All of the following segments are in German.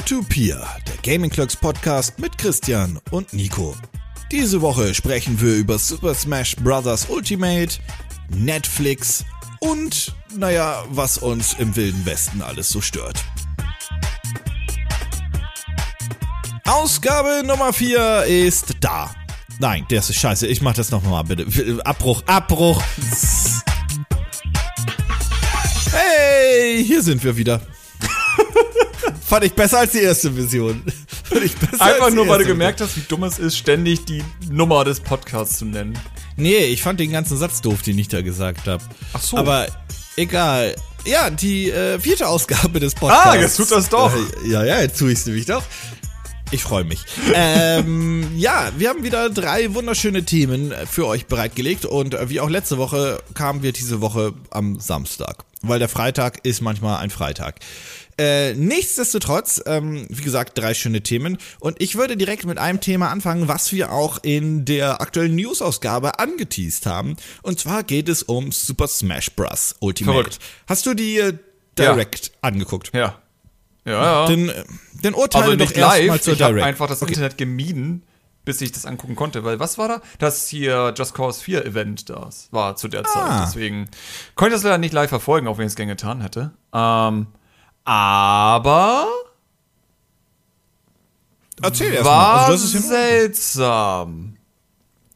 Peer-to-Peer, der Gaming Clocks Podcast mit Christian und Nico. Diese Woche sprechen wir über Super Smash Bros. Ultimate, Netflix und, naja, was uns im Wilden Westen alles so stört. Ausgabe Nummer 4 ist da. Nein, der ist scheiße. Ich mach das nochmal, bitte. Abbruch, Abbruch. Hey, hier sind wir wieder. Fand ich besser als die erste Version. Einfach nur, weil du gemerkt hast, wie dumm es ist, ständig die Nummer des Podcasts zu nennen. Nee, ich fand den ganzen Satz doof, den ich da gesagt habe. Ach so. Aber egal. Ja, die äh, vierte Ausgabe des Podcasts. Ah, jetzt tut das doch. Äh, ja, ja, jetzt tue ich es nämlich doch. Ich freue mich. ähm, ja, wir haben wieder drei wunderschöne Themen für euch bereitgelegt und äh, wie auch letzte Woche kamen wir diese Woche am Samstag, weil der Freitag ist manchmal ein Freitag. Äh, nichtsdestotrotz, ähm, wie gesagt, drei schöne Themen. Und ich würde direkt mit einem Thema anfangen, was wir auch in der aktuellen News-Ausgabe angeteased haben. Und zwar geht es um Super Smash Bros. Ultimate. Verrückt. Hast du die äh, Direct ja. angeguckt? Ja. Ja, ja. Dann, dann urteile also doch erstmal zur ich Direct. Ich einfach das okay. Internet gemieden, bis ich das angucken konnte, weil was war da? Das hier Just Cause 4 Event das war zu der ah. Zeit. Deswegen konnte ich das leider nicht live verfolgen, auch wenn ich es gerne getan hätte. Ähm, aber. Erzähl erst mal. Also, das ist seltsam.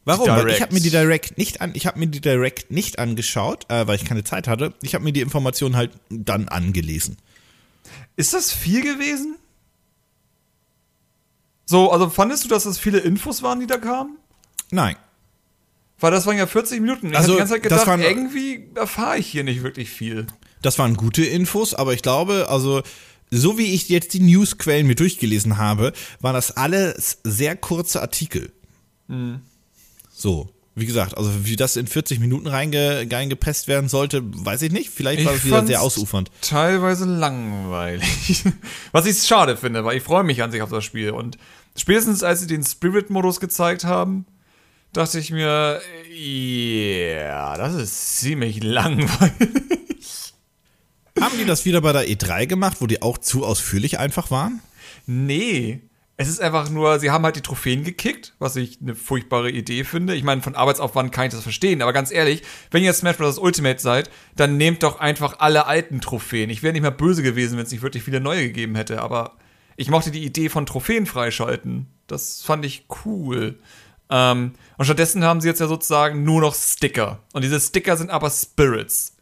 Warum? Weil ich habe mir die Direct nicht an, ich habe mir die Direct nicht angeschaut, äh, weil ich keine Zeit hatte. Ich habe mir die Informationen halt dann angelesen. Ist das viel gewesen? So, also fandest du, dass das viele Infos waren, die da kamen? Nein. Weil das waren ja 40 Minuten. Ich also, die ganze Zeit gedacht, waren, irgendwie erfahre ich hier nicht wirklich viel. Das waren gute Infos, aber ich glaube, also so wie ich jetzt die Newsquellen mir durchgelesen habe, waren das alles sehr kurze Artikel. Mhm. So, wie gesagt, also wie das in 40 Minuten reinge, reingepresst werden sollte, weiß ich nicht. Vielleicht war es wieder sehr ausufernd. Teilweise langweilig. Was ich schade finde, weil ich freue mich an sich auf das Spiel. Und spätestens als sie den Spirit-Modus gezeigt haben, dachte ich mir, ja, yeah, das ist ziemlich langweilig. Haben die das wieder bei der E3 gemacht, wo die auch zu ausführlich einfach waren? Nee. Es ist einfach nur, sie haben halt die Trophäen gekickt, was ich eine furchtbare Idee finde. Ich meine, von Arbeitsaufwand kann ich das verstehen, aber ganz ehrlich, wenn ihr Smash Bros. Ultimate seid, dann nehmt doch einfach alle alten Trophäen. Ich wäre nicht mehr böse gewesen, wenn es nicht wirklich viele neue gegeben hätte, aber ich mochte die Idee von Trophäen freischalten. Das fand ich cool. Ähm, und stattdessen haben sie jetzt ja sozusagen nur noch Sticker. Und diese Sticker sind aber Spirits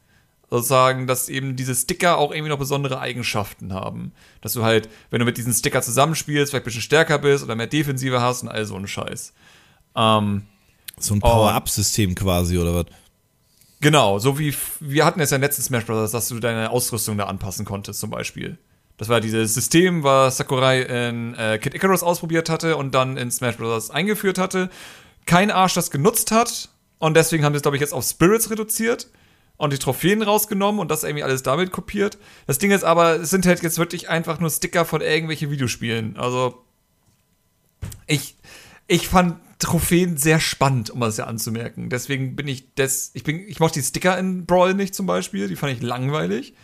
sozusagen, dass eben diese Sticker auch irgendwie noch besondere Eigenschaften haben. Dass du halt, wenn du mit diesen Sticker zusammenspielst, vielleicht ein bisschen stärker bist oder mehr Defensive hast und all so ein Scheiß. Ähm, so ein Power-Up-System quasi, oder was? Genau, so wie wir hatten es ja im letzten Smash Bros., dass du deine Ausrüstung da anpassen konntest, zum Beispiel. Das war dieses System, was Sakurai in äh, Kid Icarus ausprobiert hatte und dann in Smash Bros. eingeführt hatte. Kein Arsch das genutzt hat und deswegen haben sie es, glaube ich, jetzt auf Spirits reduziert und die Trophäen rausgenommen und das irgendwie alles damit kopiert. Das Ding ist aber, es sind halt jetzt wirklich einfach nur Sticker von irgendwelchen Videospielen. Also, ich, ich fand Trophäen sehr spannend, um das ja anzumerken. Deswegen bin ich des, ich bin, ich mochte die Sticker in Brawl nicht zum Beispiel, die fand ich langweilig.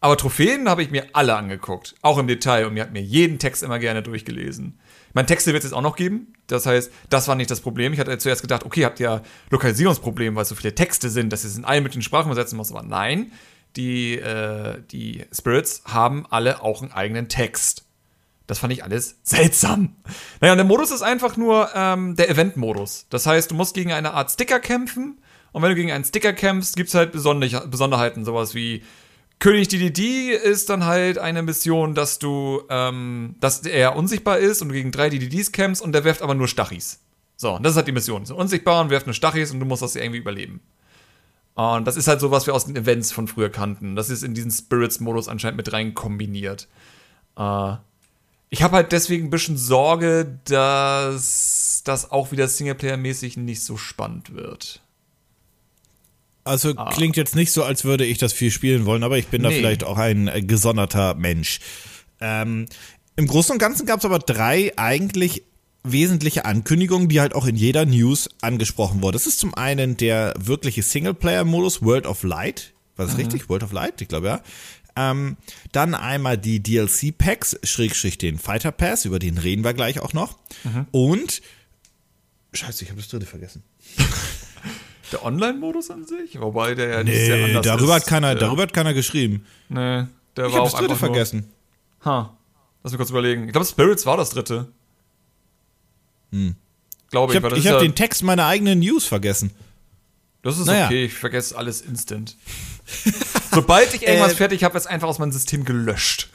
Aber Trophäen habe ich mir alle angeguckt, auch im Detail und mir hat mir jeden Text immer gerne durchgelesen. Mein Texte wird es jetzt auch noch geben. Das heißt, das war nicht das Problem. Ich hatte zuerst gedacht, okay, habt ihr Lokalisierungsprobleme, weil so viele Texte sind, dass ihr es in allen möglichen Sprachen übersetzen muss. Aber nein, die, äh, die Spirits haben alle auch einen eigenen Text. Das fand ich alles seltsam. Naja, und der Modus ist einfach nur ähm, der Event-Modus. Das heißt, du musst gegen eine Art Sticker kämpfen. Und wenn du gegen einen Sticker kämpfst, gibt es halt Besonderheiten, sowas wie König DDD ist dann halt eine Mission, dass du, ähm, dass er unsichtbar ist und du gegen drei DDDs kämpfst und der wirft aber nur Stachis. So, das ist halt die Mission. So unsichtbar und wirft nur Stachis und du musst das irgendwie überleben. Und das ist halt so, was wir aus den Events von früher kannten. Das ist in diesen Spirits-Modus anscheinend mit rein kombiniert. Äh, ich habe halt deswegen ein bisschen Sorge, dass das auch wieder Singleplayer-mäßig nicht so spannend wird. Also ah. klingt jetzt nicht so, als würde ich das viel spielen wollen, aber ich bin nee. da vielleicht auch ein äh, gesonderter Mensch. Ähm, Im Großen und Ganzen gab es aber drei eigentlich wesentliche Ankündigungen, die halt auch in jeder News angesprochen wurden. Das ist zum einen der wirkliche Singleplayer-Modus World of Light. War das mhm. richtig? World of Light? Ich glaube ja. Ähm, dann einmal die DLC-Packs, Schrägstrich den Fighter Pass, über den reden wir gleich auch noch. Mhm. Und, scheiße, ich habe das dritte vergessen. Der Online-Modus an sich? Wobei der ja nicht sehr Nee, anders darüber ist. hat, keiner, ja. darüber hat keiner geschrieben. Nee, der Ich war habe auch das dritte vergessen. Ha. Lass mich kurz überlegen. Ich glaube, Spirits war das dritte. Glaube Ich ich, habe hab den Text meiner eigenen News vergessen. Das ist Naja. okay, ich vergesse alles instant. Sobald ich irgendwas Äh, fertig habe, ist einfach aus meinem System gelöscht.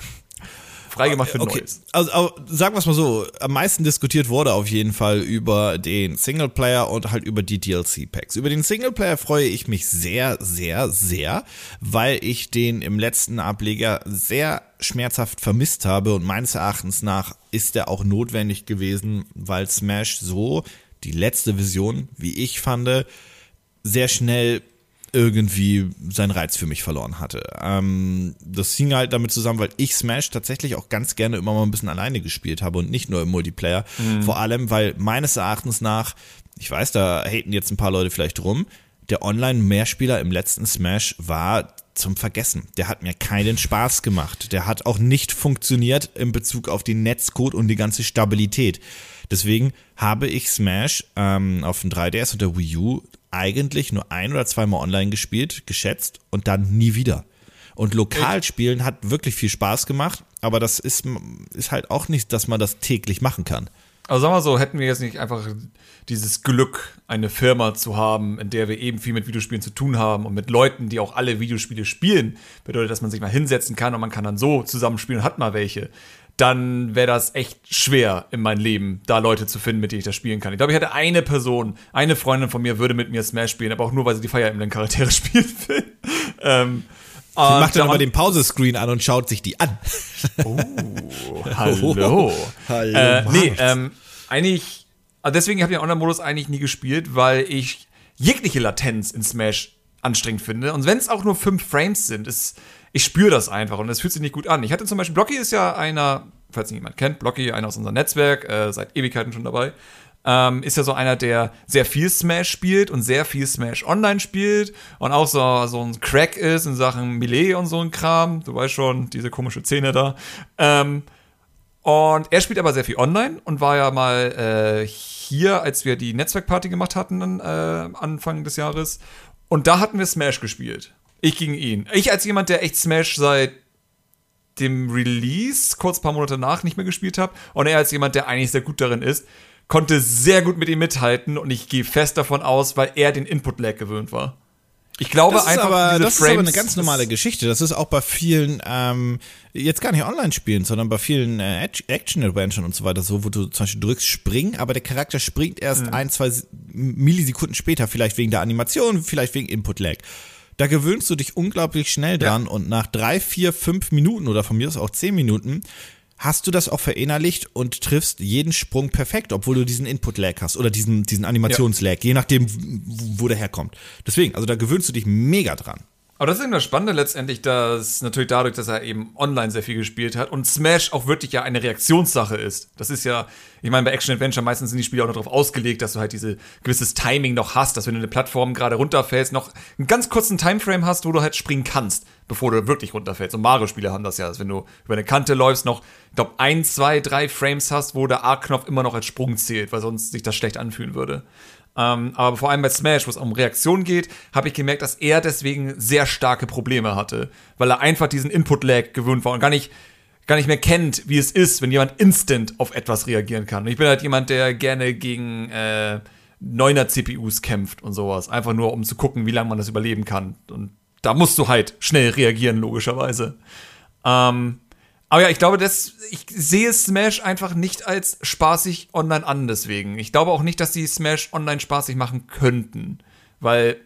Freigemacht für Okay, Neues. also, also sagen wir es mal so, am meisten diskutiert wurde auf jeden Fall über den Singleplayer und halt über die DLC-Packs. Über den Singleplayer freue ich mich sehr, sehr, sehr, weil ich den im letzten Ableger sehr schmerzhaft vermisst habe und meines Erachtens nach ist er auch notwendig gewesen, weil Smash so die letzte Vision, wie ich fand, sehr schnell irgendwie seinen Reiz für mich verloren hatte. Ähm, das hing halt damit zusammen, weil ich Smash tatsächlich auch ganz gerne immer mal ein bisschen alleine gespielt habe und nicht nur im Multiplayer. Vor allem, weil meines Erachtens nach, ich weiß, da haten jetzt ein paar Leute vielleicht rum, der Online-Mehrspieler im letzten Smash war zum Vergessen. Der hat mir keinen Spaß gemacht. Der hat auch nicht funktioniert in Bezug auf den Netzcode und die ganze Stabilität. Deswegen habe ich Smash ähm, auf dem 3DS und der Wii U eigentlich nur ein oder zweimal online gespielt, geschätzt und dann nie wieder. Und lokal spielen hat wirklich viel Spaß gemacht, aber das ist, ist halt auch nicht, dass man das täglich machen kann. Also sagen wir so, hätten wir jetzt nicht einfach dieses Glück, eine Firma zu haben, in der wir eben viel mit Videospielen zu tun haben und mit Leuten, die auch alle Videospiele spielen, bedeutet, dass man sich mal hinsetzen kann und man kann dann so zusammenspielen und hat mal welche, dann wäre das echt schwer in meinem Leben, da Leute zu finden, mit denen ich das spielen kann. Ich glaube, ich hätte eine Person, eine Freundin von mir würde mit mir Smash spielen, aber auch nur, weil sie die Fire Emblem Charaktere spielen will. ähm, Die macht dann aber den Pausescreen an und schaut sich die an. Hallo. Hallo, Äh, nee, ähm, eigentlich, also deswegen habe ich den Online-Modus eigentlich nie gespielt, weil ich jegliche Latenz in Smash anstrengend finde. Und wenn es auch nur fünf Frames sind, ist, ich spüre das einfach und es fühlt sich nicht gut an. Ich hatte zum Beispiel, Blocky ist ja einer, falls ihn jemand kennt, Blocky, einer aus unserem Netzwerk, äh, seit Ewigkeiten schon dabei. Ähm, ist ja so einer, der sehr viel Smash spielt und sehr viel Smash online spielt und auch so, so ein Crack ist in Sachen Melee und so ein Kram. Du weißt schon, diese komische Szene da. Ähm, und er spielt aber sehr viel online und war ja mal äh, hier, als wir die Netzwerkparty gemacht hatten äh, Anfang des Jahres. Und da hatten wir Smash gespielt. Ich gegen ihn. Ich als jemand, der echt Smash seit dem Release, kurz ein paar Monate nach, nicht mehr gespielt habe. Und er als jemand, der eigentlich sehr gut darin ist, konnte sehr gut mit ihm mithalten. Und ich gehe fest davon aus, weil er den Input-Lag gewöhnt war. Ich glaube Das ist, einfach, aber, diese das ist Frames, aber eine ganz normale Geschichte. Das ist auch bei vielen, ähm, jetzt gar nicht Online-Spielen, sondern bei vielen äh, Action-Adventuren und so weiter so, wo du zum Beispiel drückst Springen, aber der Charakter springt erst Mhm. ein, zwei Millisekunden später, vielleicht wegen der Animation, vielleicht wegen Input-Lag. Da gewöhnst du dich unglaublich schnell dran und nach drei, vier, fünf Minuten oder von mir aus auch zehn Minuten hast du das auch verinnerlicht und triffst jeden Sprung perfekt, obwohl du diesen Input-Lag hast oder diesen, diesen Animations-Lag, je nachdem, wo der herkommt. Deswegen, also da gewöhnst du dich mega dran. Aber das ist eben das Spannende letztendlich, dass natürlich dadurch, dass er eben online sehr viel gespielt hat und Smash auch wirklich ja eine Reaktionssache ist. Das ist ja, ich meine, bei Action Adventure meistens sind die Spiele auch noch darauf ausgelegt, dass du halt diese gewisses Timing noch hast, dass wenn du eine Plattform gerade runterfällst, noch einen ganz kurzen Timeframe hast, wo du halt springen kannst, bevor du wirklich runterfällst. Und Mario-Spiele haben das ja, dass wenn du über eine Kante läufst, noch, ich glaube, ein, zwei, drei Frames hast, wo der A-Knopf immer noch als Sprung zählt, weil sonst sich das schlecht anfühlen würde. Ähm, aber vor allem bei Smash, wo es um Reaktion geht, habe ich gemerkt, dass er deswegen sehr starke Probleme hatte, weil er einfach diesen Input-Lag gewöhnt war und gar nicht, gar nicht mehr kennt, wie es ist, wenn jemand instant auf etwas reagieren kann. Und ich bin halt jemand, der gerne gegen äh, 9er CPUs kämpft und sowas, einfach nur um zu gucken, wie lange man das überleben kann. Und da musst du halt schnell reagieren, logischerweise. Ähm, aber ja, ich glaube, das, ich sehe Smash einfach nicht als spaßig online an, deswegen. Ich glaube auch nicht, dass die Smash online spaßig machen könnten. Weil.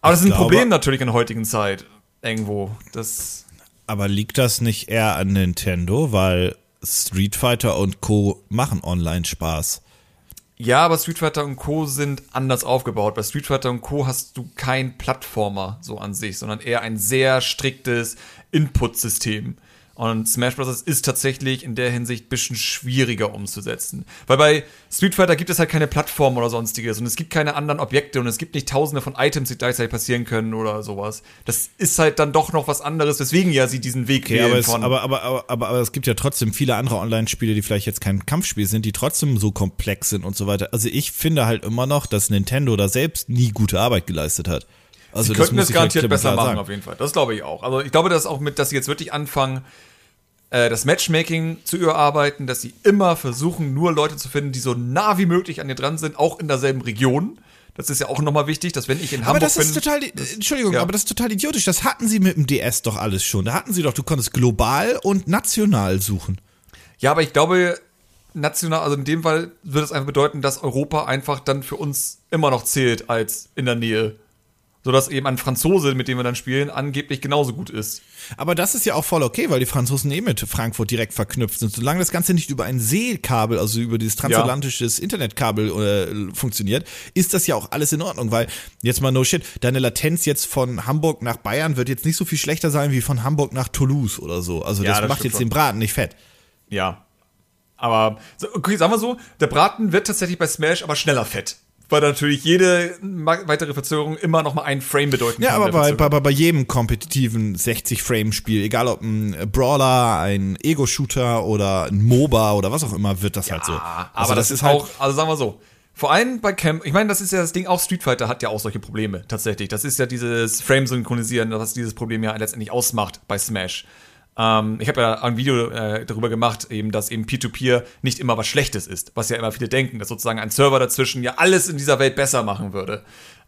Aber das ist ein glaube- Problem natürlich in der heutigen Zeit. Irgendwo. Das. Aber liegt das nicht eher an Nintendo, weil Street Fighter und Co. machen online Spaß? Ja, aber Street Fighter und Co. sind anders aufgebaut. Bei Street Fighter und Co. hast du kein Plattformer so an sich, sondern eher ein sehr striktes Input-System. Und Smash Bros. ist tatsächlich in der Hinsicht ein bisschen schwieriger umzusetzen. Weil bei Street Fighter gibt es halt keine Plattform oder sonstiges und es gibt keine anderen Objekte und es gibt nicht tausende von Items, die gleichzeitig passieren können oder sowas. Das ist halt dann doch noch was anderes, weswegen ja sie diesen Weg okay, wählen aber, es, von aber, aber, aber, aber, aber es gibt ja trotzdem viele andere Online-Spiele, die vielleicht jetzt kein Kampfspiel sind, die trotzdem so komplex sind und so weiter. Also ich finde halt immer noch, dass Nintendo da selbst nie gute Arbeit geleistet hat. Also sie könnten es garantiert besser machen, sagen. auf jeden Fall. Das glaube ich auch. Also ich glaube, dass auch mit, dass sie jetzt wirklich anfangen, äh, das Matchmaking zu überarbeiten, dass sie immer versuchen, nur Leute zu finden, die so nah wie möglich an dir dran sind, auch in derselben Region. Das ist ja auch nochmal wichtig, dass wenn ich in Hamburg bin. Aber das ist bin, total, das, Entschuldigung, ja. aber das ist total idiotisch. Das hatten sie mit dem DS doch alles schon. Da hatten sie doch, du konntest global und national suchen. Ja, aber ich glaube, national, also in dem Fall würde es einfach bedeuten, dass Europa einfach dann für uns immer noch zählt als in der Nähe sodass eben ein Franzose, mit dem wir dann spielen, angeblich genauso gut ist. Aber das ist ja auch voll okay, weil die Franzosen eh mit Frankfurt direkt verknüpft sind. Solange das Ganze nicht über ein Seekabel, also über dieses transatlantisches ja. Internetkabel äh, funktioniert, ist das ja auch alles in Ordnung, weil jetzt mal no shit, deine Latenz jetzt von Hamburg nach Bayern wird jetzt nicht so viel schlechter sein wie von Hamburg nach Toulouse oder so. Also das, ja, das macht jetzt schon. den Braten nicht fett. Ja. Aber, okay, sagen wir so, der Braten wird tatsächlich bei Smash aber schneller fett weil natürlich jede weitere Verzögerung immer noch mal ein Frame bedeuten ja, kann. Ja, aber bei, bei, bei jedem kompetitiven 60-Frame-Spiel, egal ob ein Brawler, ein Ego-Shooter oder ein MOBA oder was auch immer, wird das ja, halt so. Also aber das, das ist halt auch, also sagen wir so, vor allem bei Camp, ich meine, das ist ja das Ding, auch Street Fighter hat ja auch solche Probleme, tatsächlich. Das ist ja dieses Frame-Synchronisieren, was dieses Problem ja letztendlich ausmacht bei Smash. Ähm, ich habe ja ein Video äh, darüber gemacht, eben, dass eben Peer-to-Peer -Peer nicht immer was Schlechtes ist, was ja immer viele denken, dass sozusagen ein Server dazwischen ja alles in dieser Welt besser machen würde.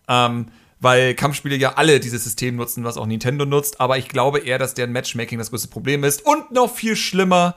Ähm, weil Kampfspiele ja alle dieses System nutzen, was auch Nintendo nutzt, aber ich glaube eher, dass deren Matchmaking das größte Problem ist und noch viel schlimmer,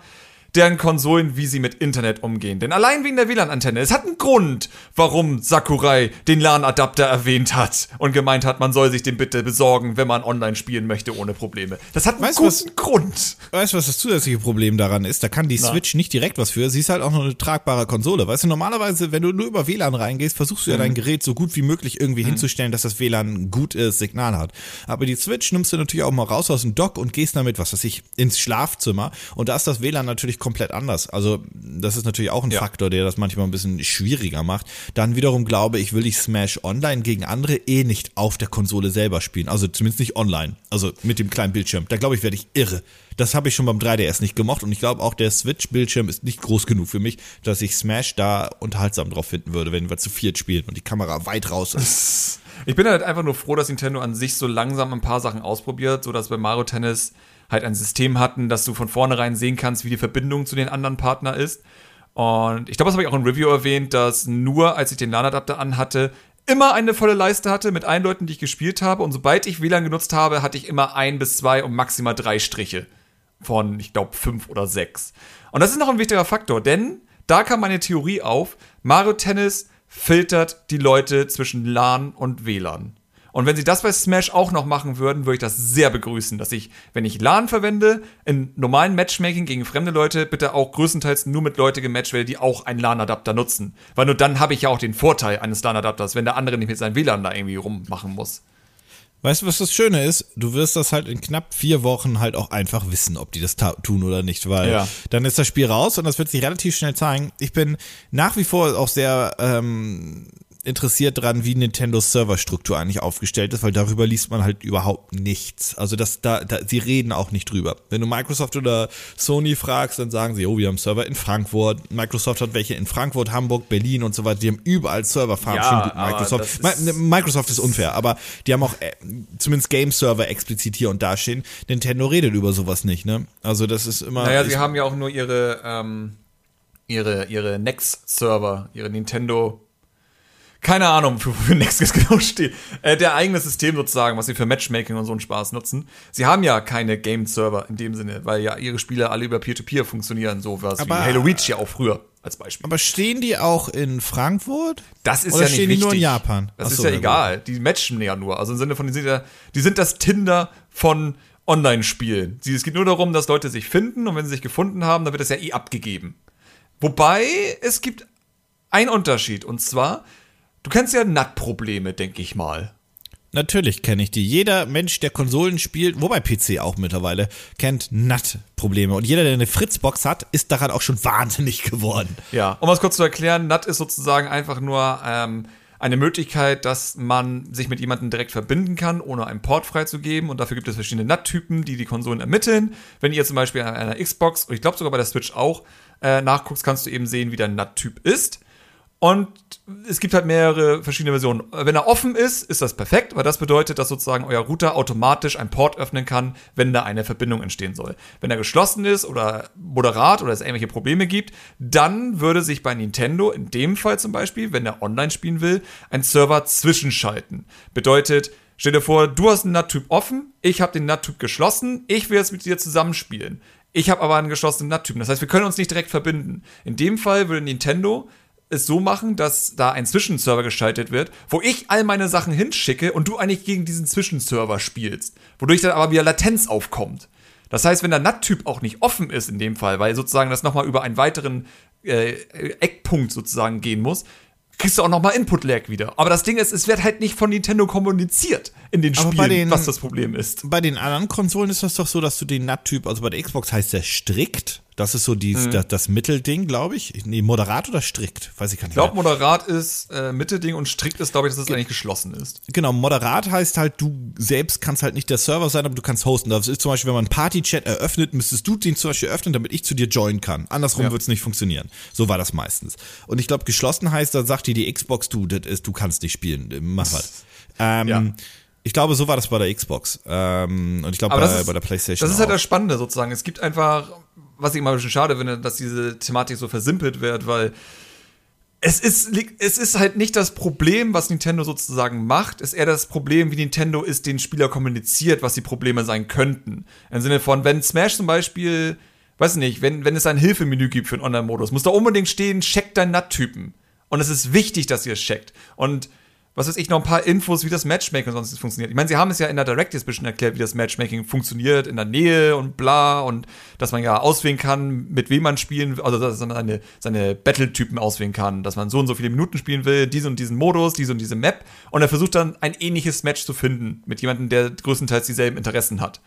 deren Konsolen, wie sie mit Internet umgehen. Denn allein wegen der WLAN-Antenne, es hat einen Grund, warum Sakurai den LAN-Adapter erwähnt hat und gemeint hat, man soll sich den bitte besorgen, wenn man online spielen möchte ohne Probleme. Das hat einen weißt, guten was, Grund. Weißt du, was das zusätzliche Problem daran ist? Da kann die Na. Switch nicht direkt was für. Sie ist halt auch noch eine tragbare Konsole. Weißt du, normalerweise, wenn du nur über WLAN reingehst, versuchst du ja mhm. dein Gerät so gut wie möglich irgendwie mhm. hinzustellen, dass das WLAN gutes Signal hat. Aber die Switch nimmst du natürlich auch mal raus aus dem Dock und gehst damit, was weiß ich, ins Schlafzimmer. Und da ist das WLAN natürlich komplett anders. Also das ist natürlich auch ein ja. Faktor, der das manchmal ein bisschen schwieriger macht. Dann wiederum glaube ich, will ich Smash Online gegen andere eh nicht auf der Konsole selber spielen. Also zumindest nicht online. Also mit dem kleinen Bildschirm. Da glaube ich, werde ich irre. Das habe ich schon beim 3DS nicht gemocht und ich glaube auch der Switch-Bildschirm ist nicht groß genug für mich, dass ich Smash da unterhaltsam drauf finden würde, wenn wir zu viert spielen und die Kamera weit raus ist. Ich bin halt einfach nur froh, dass Nintendo an sich so langsam ein paar Sachen ausprobiert, so dass bei Mario Tennis halt ein System hatten, dass du von vornherein sehen kannst, wie die Verbindung zu den anderen Partner ist. Und ich glaube, das habe ich auch im Review erwähnt, dass nur als ich den LAN-Adapter anhatte, immer eine volle Leiste hatte mit allen Leuten, die ich gespielt habe. Und sobald ich WLAN genutzt habe, hatte ich immer ein bis zwei und maximal drei Striche von, ich glaube, fünf oder sechs. Und das ist noch ein wichtiger Faktor, denn da kam meine Theorie auf, Mario Tennis filtert die Leute zwischen LAN und WLAN. Und wenn sie das bei Smash auch noch machen würden, würde ich das sehr begrüßen, dass ich, wenn ich LAN verwende, in normalen Matchmaking gegen fremde Leute, bitte auch größtenteils nur mit Leute gematcht werde, die auch einen LAN-Adapter nutzen. Weil nur dann habe ich ja auch den Vorteil eines LAN-Adapters, wenn der andere nicht mit seinem WLAN da irgendwie rummachen muss. Weißt du, was das Schöne ist? Du wirst das halt in knapp vier Wochen halt auch einfach wissen, ob die das tun oder nicht, weil ja. dann ist das Spiel raus und das wird sich relativ schnell zeigen. Ich bin nach wie vor auch sehr ähm, interessiert dran, wie Nintendos Serverstruktur eigentlich aufgestellt ist, weil darüber liest man halt überhaupt nichts. Also das, da, da, sie reden auch nicht drüber. Wenn du Microsoft oder Sony fragst, dann sagen sie, oh, wir haben Server in Frankfurt. Microsoft hat welche in Frankfurt, Hamburg, Berlin und so weiter. Die haben überall Serverfarmen. Ja, Microsoft. Ist Microsoft ist unfair, aber die haben auch äh, zumindest Game-Server explizit hier und da stehen. Nintendo redet über sowas nicht, ne? Also das ist immer. Naja, sie haben ja auch nur ihre, ähm, ihre, ihre Next-Server, ihre Nintendo keine Ahnung, wofür Nexus genau steht. Äh, der eigene System sozusagen, was sie für Matchmaking und so einen Spaß nutzen. Sie haben ja keine Game-Server in dem Sinne, weil ja ihre Spiele alle über Peer-to-Peer -Peer funktionieren, so was aber, wie Halo Reach ja auch früher als Beispiel. Aber stehen die auch in Frankfurt? Das ist Oder ja nicht stehen die nur in Japan? Das Achso, ist ja egal. Die matchen ja nur. Also im Sinne von, die sind, ja, die sind das Tinder von Online-Spielen. Es geht nur darum, dass Leute sich finden und wenn sie sich gefunden haben, dann wird das ja eh abgegeben. Wobei es gibt einen Unterschied und zwar Du kennst ja NAT-Probleme, denke ich mal. Natürlich kenne ich die. Jeder Mensch, der Konsolen spielt, wobei PC auch mittlerweile, kennt NAT-Probleme. Und jeder, der eine Fritzbox hat, ist daran auch schon wahnsinnig geworden. Ja, um es kurz zu erklären, NAT ist sozusagen einfach nur ähm, eine Möglichkeit, dass man sich mit jemandem direkt verbinden kann, ohne einen Port freizugeben. Und dafür gibt es verschiedene NAT-Typen, die die Konsolen ermitteln. Wenn ihr zum Beispiel an einer Xbox, und ich glaube sogar bei der Switch auch, äh, nachguckst, kannst du eben sehen, wie der NAT-Typ ist. Und es gibt halt mehrere verschiedene Versionen. Wenn er offen ist, ist das perfekt, weil das bedeutet, dass sozusagen euer Router automatisch einen Port öffnen kann, wenn da eine Verbindung entstehen soll. Wenn er geschlossen ist oder moderat oder es irgendwelche Probleme gibt, dann würde sich bei Nintendo in dem Fall zum Beispiel, wenn er online spielen will, ein Server zwischenschalten. Bedeutet, stell dir vor, du hast einen NAT-Typ offen, ich habe den NAT-Typ geschlossen, ich will jetzt mit dir zusammenspielen. Ich habe aber einen geschlossenen NAT-Typen. Das heißt, wir können uns nicht direkt verbinden. In dem Fall würde Nintendo es so machen, dass da ein Zwischenserver geschaltet wird, wo ich all meine Sachen hinschicke und du eigentlich gegen diesen Zwischenserver spielst, wodurch dann aber wieder Latenz aufkommt. Das heißt, wenn der NAT-Typ auch nicht offen ist in dem Fall, weil sozusagen das nochmal über einen weiteren äh, Eckpunkt sozusagen gehen muss, kriegst du auch nochmal Input-Lag wieder. Aber das Ding ist, es wird halt nicht von Nintendo kommuniziert in den Aber Spielen, den- was das Problem ist. Bei den anderen Konsolen ist das doch so, dass du den NAT-Typ, also bei der Xbox heißt der strikt. Das ist so die, das, das Mittelding, glaube ich. Nee, moderat oder strikt? Weiß ich gar nicht. Ich glaube, moderat ist äh, Mitte-Ding und strikt ist, glaube ich, dass es eigentlich geschlossen ist. Genau, moderat heißt halt, du selbst kannst halt nicht der Server sein, aber du kannst hosten. Das ist zum Beispiel, wenn man einen Party-Chat eröffnet, müsstest du den zum Beispiel öffnen, damit ich zu dir joinen kann. Andersrum Ja. wird's nicht funktionieren. So war das meistens. Und ich glaube, geschlossen heißt, dann sagt dir die Xbox, du, das ist, du kannst nicht spielen. Mach was. Ähm, Ja. Ich glaube, so war das bei der Xbox. Ähm, und ich glaube, bei, das bei der Playstation. Das ist halt auch. das Spannende sozusagen. Es gibt einfach, was ich immer ein bisschen schade finde, dass diese Thematik so versimpelt wird, weil es ist, es ist halt nicht das Problem, was Nintendo sozusagen macht, es ist eher das Problem, wie Nintendo es den Spieler kommuniziert, was die Probleme sein könnten. Im Sinne von, wenn Smash zum Beispiel, weiß nicht, wenn, wenn es ein Hilfemenü gibt für einen Online-Modus, muss da unbedingt stehen, check deinen NAT-Typen. Und es ist wichtig, dass ihr es checkt. Und was weiß ich, noch ein paar Infos, wie das Matchmaking sonst funktioniert. Ich meine, sie haben es ja in der Direct jetzt ein bisschen erklärt, wie das Matchmaking funktioniert, in der Nähe und bla, und dass man ja auswählen kann, mit wem man spielen also dass man seine, seine Battle-Typen auswählen kann, dass man so und so viele Minuten spielen will, diesen und diesen Modus, diese und diese Map, und er versucht dann ein ähnliches Match zu finden mit jemandem, der größtenteils dieselben Interessen hat.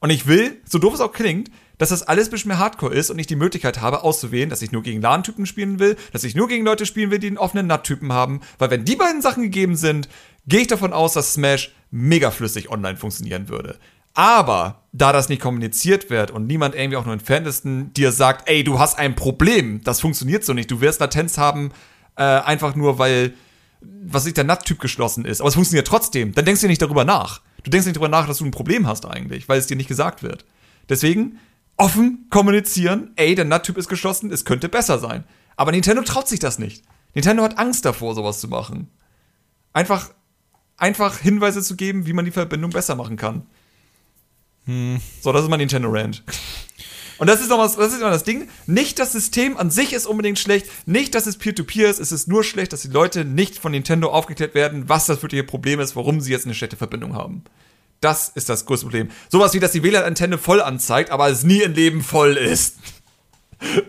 Und ich will, so doof es auch klingt, dass das alles ein bisschen mehr Hardcore ist und ich die Möglichkeit habe, auszuwählen, dass ich nur gegen LAN-Typen spielen will, dass ich nur gegen Leute spielen will, die einen offenen NAT-Typen haben. Weil wenn die beiden Sachen gegeben sind, gehe ich davon aus, dass Smash mega flüssig online funktionieren würde. Aber da das nicht kommuniziert wird und niemand irgendwie auch nur entferntesten dir sagt, ey, du hast ein Problem, das funktioniert so nicht, du wirst Latenz haben, äh, einfach nur weil, was ich der NAT-Typ geschlossen ist, aber es funktioniert trotzdem, dann denkst du nicht darüber nach. Du denkst nicht darüber nach, dass du ein Problem hast eigentlich, weil es dir nicht gesagt wird. Deswegen offen kommunizieren, ey, der NAT-Typ ist geschlossen, es könnte besser sein. Aber Nintendo traut sich das nicht. Nintendo hat Angst davor, sowas zu machen. Einfach, einfach Hinweise zu geben, wie man die Verbindung besser machen kann. So, das ist mein Nintendo Rant. Und das ist noch was, das ist noch das Ding. Nicht das System an sich ist unbedingt schlecht, nicht, dass es Peer-to-Peer ist, es ist nur schlecht, dass die Leute nicht von Nintendo aufgeklärt werden, was das wirkliche Problem ist, warum sie jetzt eine schlechte Verbindung haben. Das ist das größte Problem. Sowas wie, dass die WLAN-Antenne voll anzeigt, aber es nie im Leben voll ist.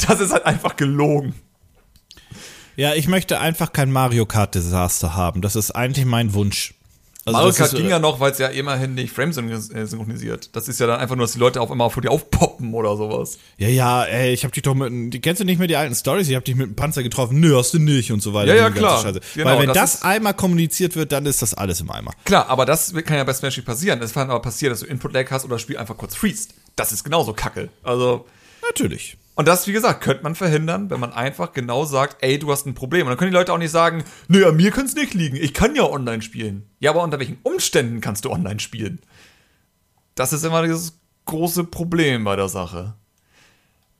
Das ist halt einfach gelogen. Ja, ich möchte einfach kein Mario Kart Desaster haben. Das ist eigentlich mein Wunsch. Also Mario Kart ging ja noch, weil es ja immerhin nicht Frame äh, synchronisiert. Das ist ja dann einfach nur, dass die Leute auf einmal vor dir aufpoppen oder sowas. Ja, ja, ey, ich hab dich doch mit, die kennst du nicht mehr die alten Stories? Ich hab dich mit dem Panzer getroffen. Nö, hast du nicht und so weiter. Ja, ja, klar. Genau, Weil wenn das das, einmal kommuniziert wird, dann ist das alles im Eimer. Klar, aber das kann ja bei Smash nicht passieren. Es kann aber passieren, dass du Input-Lag hast oder das Spiel einfach kurz freest. Das ist genauso kacke. Also, Natürlich. Und das, wie gesagt, könnte man verhindern, wenn man einfach genau sagt, ey, du hast ein Problem. Und dann können die Leute auch nicht sagen, nö, an mir kann es nicht liegen. Ich kann ja online spielen. Ja, aber unter welchen Umständen kannst du online spielen? Das ist immer dieses große Problem bei der Sache.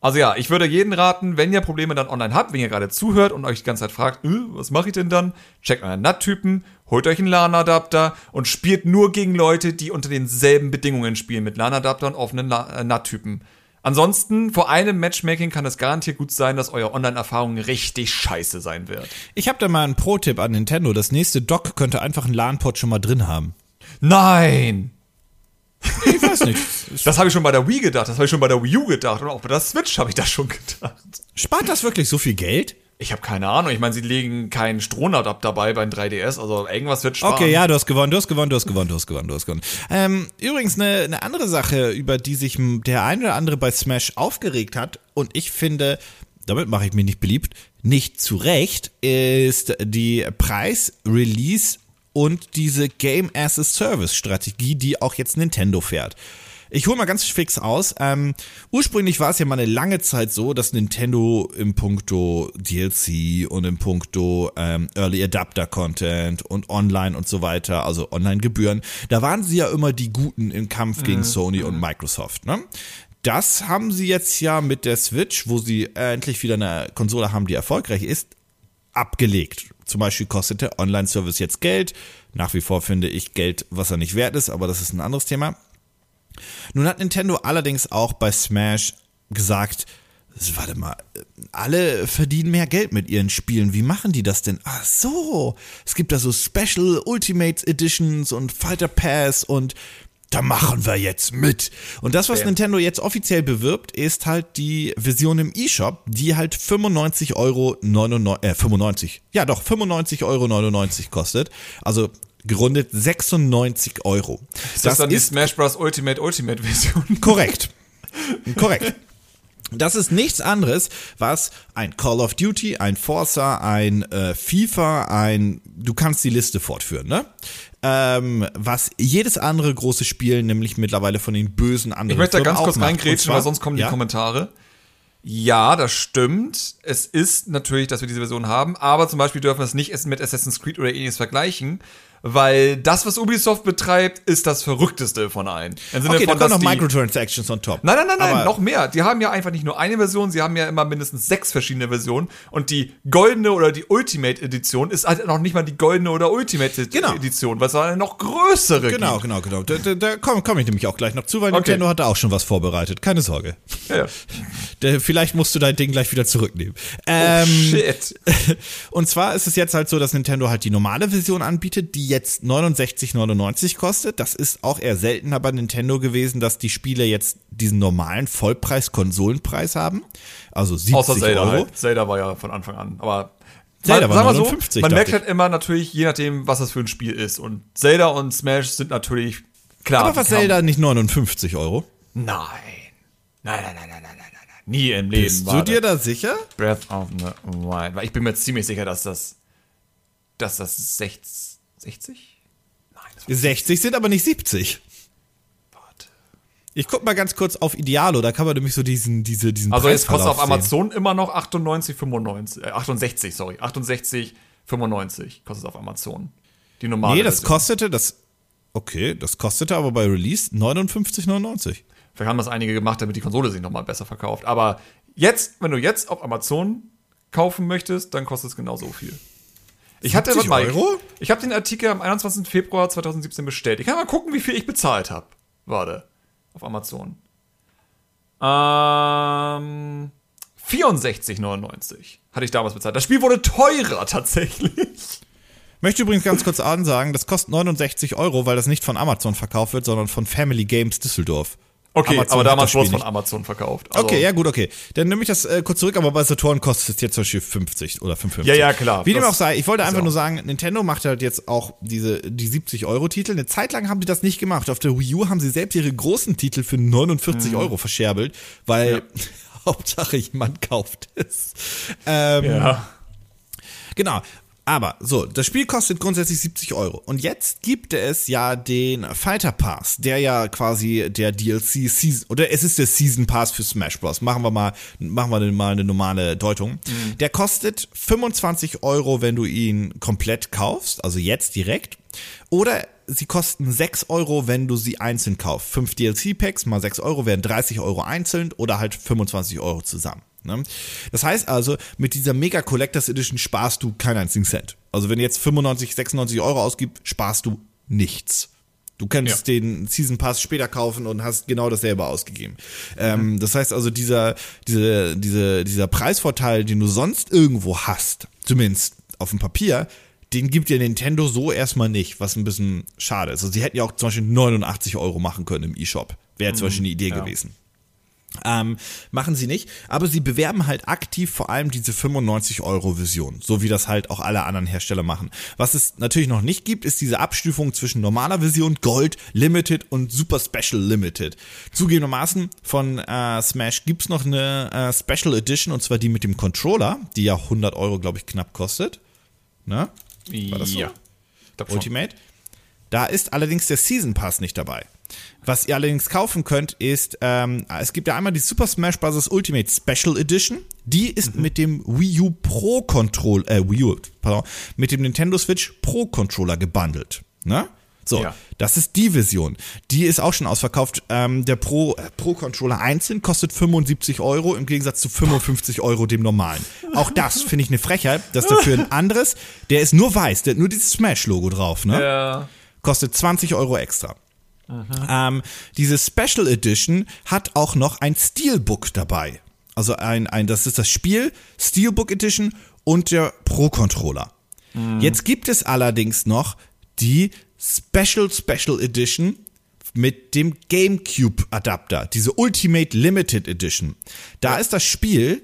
Also ja, ich würde jeden raten, wenn ihr Probleme dann online habt, wenn ihr gerade zuhört und euch die ganze Zeit fragt, äh, was mache ich denn dann? Checkt euren NAT-Typen, holt euch einen LAN-Adapter und spielt nur gegen Leute, die unter denselben Bedingungen spielen, mit LAN-Adapter und offenen äh, NAT-Typen. Ansonsten, vor einem Matchmaking kann es garantiert gut sein, dass eure Online-Erfahrung richtig scheiße sein wird. Ich hab da mal einen Pro-Tipp an Nintendo. Das nächste Dock könnte einfach einen LAN-Pod schon mal drin haben. Nein! Ich weiß nicht. Das habe ich schon bei der Wii gedacht, das habe ich schon bei der Wii U gedacht und auch bei der Switch habe ich das schon gedacht. Spart das wirklich so viel Geld? Ich habe keine Ahnung. Ich meine, sie legen keinen Stronadab dabei beim 3DS, also irgendwas wird sparen. Okay, ja, du hast gewonnen, du hast gewonnen, du hast gewonnen, du hast gewonnen, du hast gewonnen. Ähm, übrigens eine, eine andere Sache, über die sich der eine oder andere bei Smash aufgeregt hat und ich finde, damit mache ich mich nicht beliebt, nicht zu Recht, ist die Preis, Release und diese Game as a Service Strategie, die auch jetzt Nintendo fährt. Ich hole mal ganz fix aus. Ähm, ursprünglich war es ja mal eine lange Zeit so, dass Nintendo im Puncto DLC und im Puncto ähm, Early Adapter Content und Online und so weiter, also Online-Gebühren, da waren sie ja immer die Guten im Kampf gegen mhm. Sony und Microsoft. Ne? Das haben sie jetzt ja mit der Switch, wo sie endlich wieder eine Konsole haben, die erfolgreich ist, abgelegt. Zum Beispiel kostet der Online-Service jetzt Geld. Nach wie vor finde ich Geld, was er nicht wert ist, aber das ist ein anderes Thema. Nun hat Nintendo allerdings auch bei Smash gesagt, warte mal, alle verdienen mehr Geld mit ihren Spielen. Wie machen die das denn? Ach so, es gibt da so Special Ultimate Editions und Fighter Pass und da machen wir jetzt mit. Und das, was ja. Nintendo jetzt offiziell bewirbt, ist halt die Version im eShop, die halt 95 Euro 99, äh, 95, ja doch, 95 Euro 99 kostet. Also gerundet 96 Euro. Ist das, das dann ist die Smash Bros. Ultimate Ultimate Version? Korrekt. Korrekt. Das ist nichts anderes, was ein Call of Duty, ein Forza, ein äh, FIFA, ein, du kannst die Liste fortführen, ne? Ähm, was jedes andere große Spiel, nämlich mittlerweile von den bösen anderen. Ich möchte da ganz kurz reingrätschen, weil sonst kommen ja? die Kommentare. Ja, das stimmt. Es ist natürlich, dass wir diese Version haben, aber zum Beispiel dürfen wir es nicht mit Assassin's Creed oder ähnliches vergleichen, weil das, was Ubisoft betreibt, ist das Verrückteste von allen. Im Sinne okay, von, da kommen noch Microtransactions on top. Nein, nein, nein, nein, noch mehr. Die haben ja einfach nicht nur eine Version, sie haben ja immer mindestens sechs verschiedene Versionen und die goldene oder die Ultimate Edition ist halt noch nicht mal die goldene oder Ultimate genau. Edition, es eine noch größere Genau, gibt. genau, genau. Da, da, da komme komm ich nämlich auch gleich noch zu, weil okay. Nintendo hat da auch schon was vorbereitet. Keine Sorge. Ja. ja. Vielleicht musst du dein Ding gleich wieder zurücknehmen. Oh, ähm, oh, shit. Und zwar ist es jetzt halt so, dass Nintendo halt die normale Version anbietet, die jetzt 69,99 kostet. Das ist auch eher seltener bei Nintendo gewesen, dass die Spiele jetzt diesen normalen Vollpreis-Konsolenpreis haben. Also 70 Außer Zelda Euro. Halt. Zelda war ja von Anfang an. Aber Zelda war 59, so, man merkt halt immer natürlich, je nachdem, was das für ein Spiel ist. Und Zelda und Smash sind natürlich klar. Aber war Zelda nicht 59 Euro? Nein. Nein, nein, nein, nein, nein, nein, nein. Nie im Leben. Bist du dir da sicher? Breath of the Wild. Weil ich bin mir ziemlich sicher, dass das, dass das 60 60? Nein. 60 sind aber nicht 70. Warte. Ich guck mal ganz kurz auf Idealo, da kann man nämlich so diesen, diese, diesen Also es kostet auf Amazon sehen. immer noch 98,95, äh, 68, sorry, 68,95 kostet es auf Amazon. Die normale Nee, das Version. kostete, das, okay, das kostete aber bei Release 59,99. Vielleicht haben das einige gemacht, damit die Konsole sich nochmal besser verkauft. Aber jetzt, wenn du jetzt auf Amazon kaufen möchtest, dann kostet es genauso viel. Ich hatte, warte mal, Euro? ich, ich habe den Artikel am 21. Februar 2017 bestellt. Ich kann mal gucken, wie viel ich bezahlt habe. Warte. Auf Amazon. Ähm, 64,99 hatte ich damals bezahlt. Das Spiel wurde teurer tatsächlich. Möchte übrigens ganz kurz ansagen, das kostet 69 Euro, weil das nicht von Amazon verkauft wird, sondern von Family Games Düsseldorf. Okay, Amazon aber damals wurde es von Amazon verkauft. Also okay, ja gut, okay. Dann nehme ich das äh, kurz zurück, aber bei Saturn kostet es jetzt zum Beispiel 50 oder 55. Ja, ja, klar. Wie dem auch sei, ich wollte einfach nur sagen, Nintendo macht halt jetzt auch diese, die 70 Euro Titel. Eine Zeit lang haben die das nicht gemacht. Auf der Wii U haben sie selbst ihre großen Titel für 49 mhm. Euro verscherbelt, weil ja. Hauptsache jemand kauft es. Ähm, ja. Genau. Aber so, das Spiel kostet grundsätzlich 70 Euro. Und jetzt gibt es ja den Fighter Pass, der ja quasi der DLC Season, oder es ist der Season Pass für Smash Bros. Machen wir mal, machen wir mal eine normale Deutung. Mhm. Der kostet 25 Euro, wenn du ihn komplett kaufst, also jetzt direkt. Oder sie kosten 6 Euro, wenn du sie einzeln kaufst. Fünf DLC-Packs mal 6 Euro wären 30 Euro einzeln oder halt 25 Euro zusammen. Ne? Das heißt also, mit dieser Mega Collectors Edition sparst du keinen einzigen Cent. Also wenn du jetzt 95, 96 Euro ausgibst, sparst du nichts. Du kannst ja. den Season Pass später kaufen und hast genau dasselbe ausgegeben. Ähm, mhm. das heißt also, dieser, diese, diese, dieser Preisvorteil, den du sonst irgendwo hast, zumindest auf dem Papier, den gibt dir Nintendo so erstmal nicht, was ein bisschen schade ist. Also sie hätten ja auch zum Beispiel 89 Euro machen können im eShop. Wäre mhm. zum Beispiel eine Idee ja. gewesen. Ähm, machen sie nicht, aber sie bewerben halt aktiv vor allem diese 95-Euro-Vision, so wie das halt auch alle anderen Hersteller machen. Was es natürlich noch nicht gibt, ist diese Abstufung zwischen normaler Vision, Gold, Limited und Super Special Limited. Zugegebenermaßen von äh, Smash gibt's noch eine äh, Special Edition und zwar die mit dem Controller, die ja 100 Euro, glaube ich, knapp kostet. Ne? War das so? Ja. Ultimate. Da ist allerdings der Season Pass nicht dabei. Was ihr allerdings kaufen könnt, ist, ähm, es gibt ja einmal die Super Smash Bros. Ultimate Special Edition. Die ist mit dem Wii U Pro Controller, äh, Wii U, pardon, mit dem Nintendo Switch Pro Controller gebundelt. Ne? So, Ja. das ist die Version. Die ist auch schon ausverkauft. Ähm, der Pro, äh, Pro Controller einzeln kostet 75 Euro im Gegensatz zu 55 Euro dem normalen. Auch das finde ich eine Frechheit, dass dafür ein anderes, der ist nur weiß, der hat nur dieses Smash-Logo drauf, ne? Ja. kostet 20 Euro extra. Ähm, diese Special Edition hat auch noch ein Steelbook dabei. Also ein, ein, das ist das Spiel, Steelbook Edition und der Pro Controller. Jetzt gibt es allerdings noch die Special Special Edition mit dem GameCube Adapter, diese Ultimate Limited Edition. Da ist das Spiel,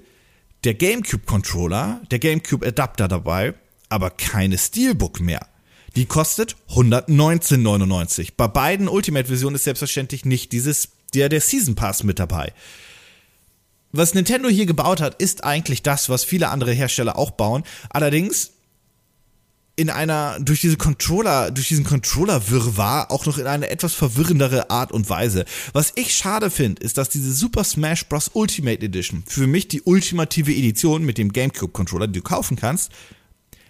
der GameCube Controller, der GameCube Adapter dabei, aber keine Steelbook mehr. Die kostet 119,99. Bei beiden Ultimate-Versionen ist selbstverständlich nicht dieses, der, der Season Pass mit dabei. Was Nintendo hier gebaut hat, ist eigentlich das, was viele andere Hersteller auch bauen. Allerdings in einer, durch diese Controller, durch diesen Controller-Wirrwarr auch noch in eine etwas verwirrendere Art und Weise. Was ich schade finde, ist, dass diese Super Smash Bros. Ultimate Edition, für mich die ultimative Edition mit dem GameCube-Controller, die du kaufen kannst,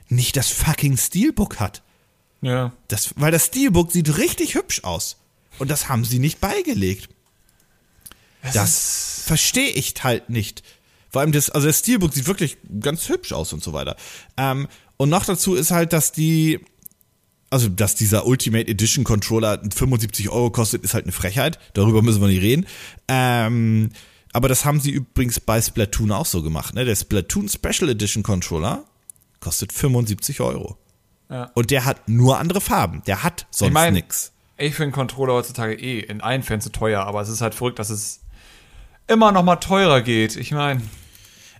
nicht das fucking Steelbook hat. Ja. Das, weil das Steelbook sieht richtig hübsch aus. Und das haben sie nicht beigelegt. Das verstehe ich halt nicht. Vor allem das, also das Steelbook sieht wirklich ganz hübsch aus und so weiter. Ähm, und noch dazu ist halt, dass die, also dass dieser Ultimate Edition Controller 75 Euro kostet, ist halt eine Frechheit. Darüber müssen wir nicht reden. Ähm, aber das haben sie übrigens bei Splatoon auch so gemacht. Ne? Der Splatoon Special Edition Controller kostet 75 Euro. Ja. Und der hat nur andere Farben. Der hat sonst Ich mein- nix. Ich finde Controller heutzutage eh in allen Fans zu teuer, aber es ist halt verrückt, dass es immer noch mal teurer geht. Ich meine,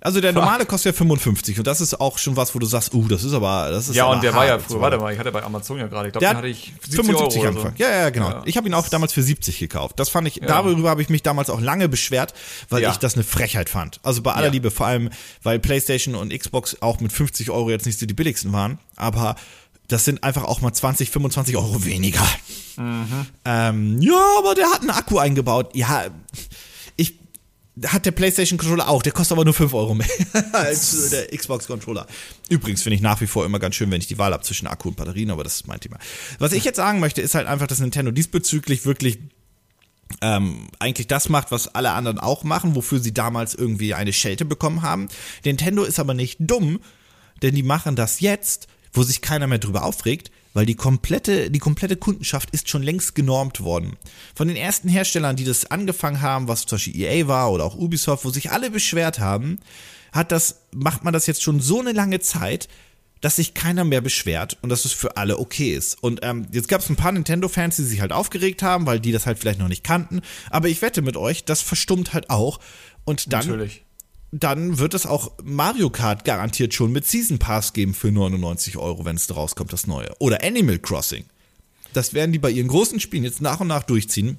Also der normale kostet ja 55 und das ist auch schon was, wo du sagst, uh, das ist aber, das ist ja, und der war ja so früher, warte mal, ich hatte bei Amazon ja gerade, ich glaube, den hat hatte ich 70 75 Euro so. Ja, ja, genau. Ja. Ich habe ihn auch damals für 70 gekauft. Das fand ich, darüber habe ich mich damals auch lange beschwert, weil Ja. ich das eine Frechheit fand. Also bei aller Ja. Liebe, vor allem, weil PlayStation und Xbox auch mit 50 Euro jetzt nicht so die billigsten waren, aber das sind einfach auch mal 20, 25 Euro weniger. Mhm. Ähm, ja, aber der hat einen Akku eingebaut. Ja, hat der PlayStation Controller auch, der kostet aber nur 5 Euro mehr als äh, der Xbox Controller. Übrigens finde ich nach wie vor immer ganz schön, wenn ich die Wahl habe zwischen Akku und Batterien, aber das ist mein Thema. Was ich jetzt sagen möchte, ist halt einfach, dass Nintendo diesbezüglich wirklich ähm, eigentlich das macht, was alle anderen auch machen, wofür sie damals irgendwie eine Schelte bekommen haben. Nintendo ist aber nicht dumm, denn die machen das jetzt, wo sich keiner mehr drüber aufregt, weil die komplette, die komplette Kundenschaft ist schon längst genormt worden. Von den ersten Herstellern, die das angefangen haben, was zum Beispiel EA war oder auch Ubisoft, wo sich alle beschwert haben, hat das, macht man das jetzt schon so eine lange Zeit, dass sich keiner mehr beschwert und dass es für alle okay ist. Und ähm, jetzt gab es ein paar Nintendo-Fans, die sich halt aufgeregt haben, weil die das halt vielleicht noch nicht kannten. Aber ich wette mit euch, das verstummt halt auch. Und dann, Natürlich. Dann wird es auch Mario Kart garantiert schon mit Season Pass geben für 99 Euro, wenn es rauskommt, das neue. Oder Animal Crossing. Das werden die bei ihren großen Spielen jetzt nach und nach durchziehen.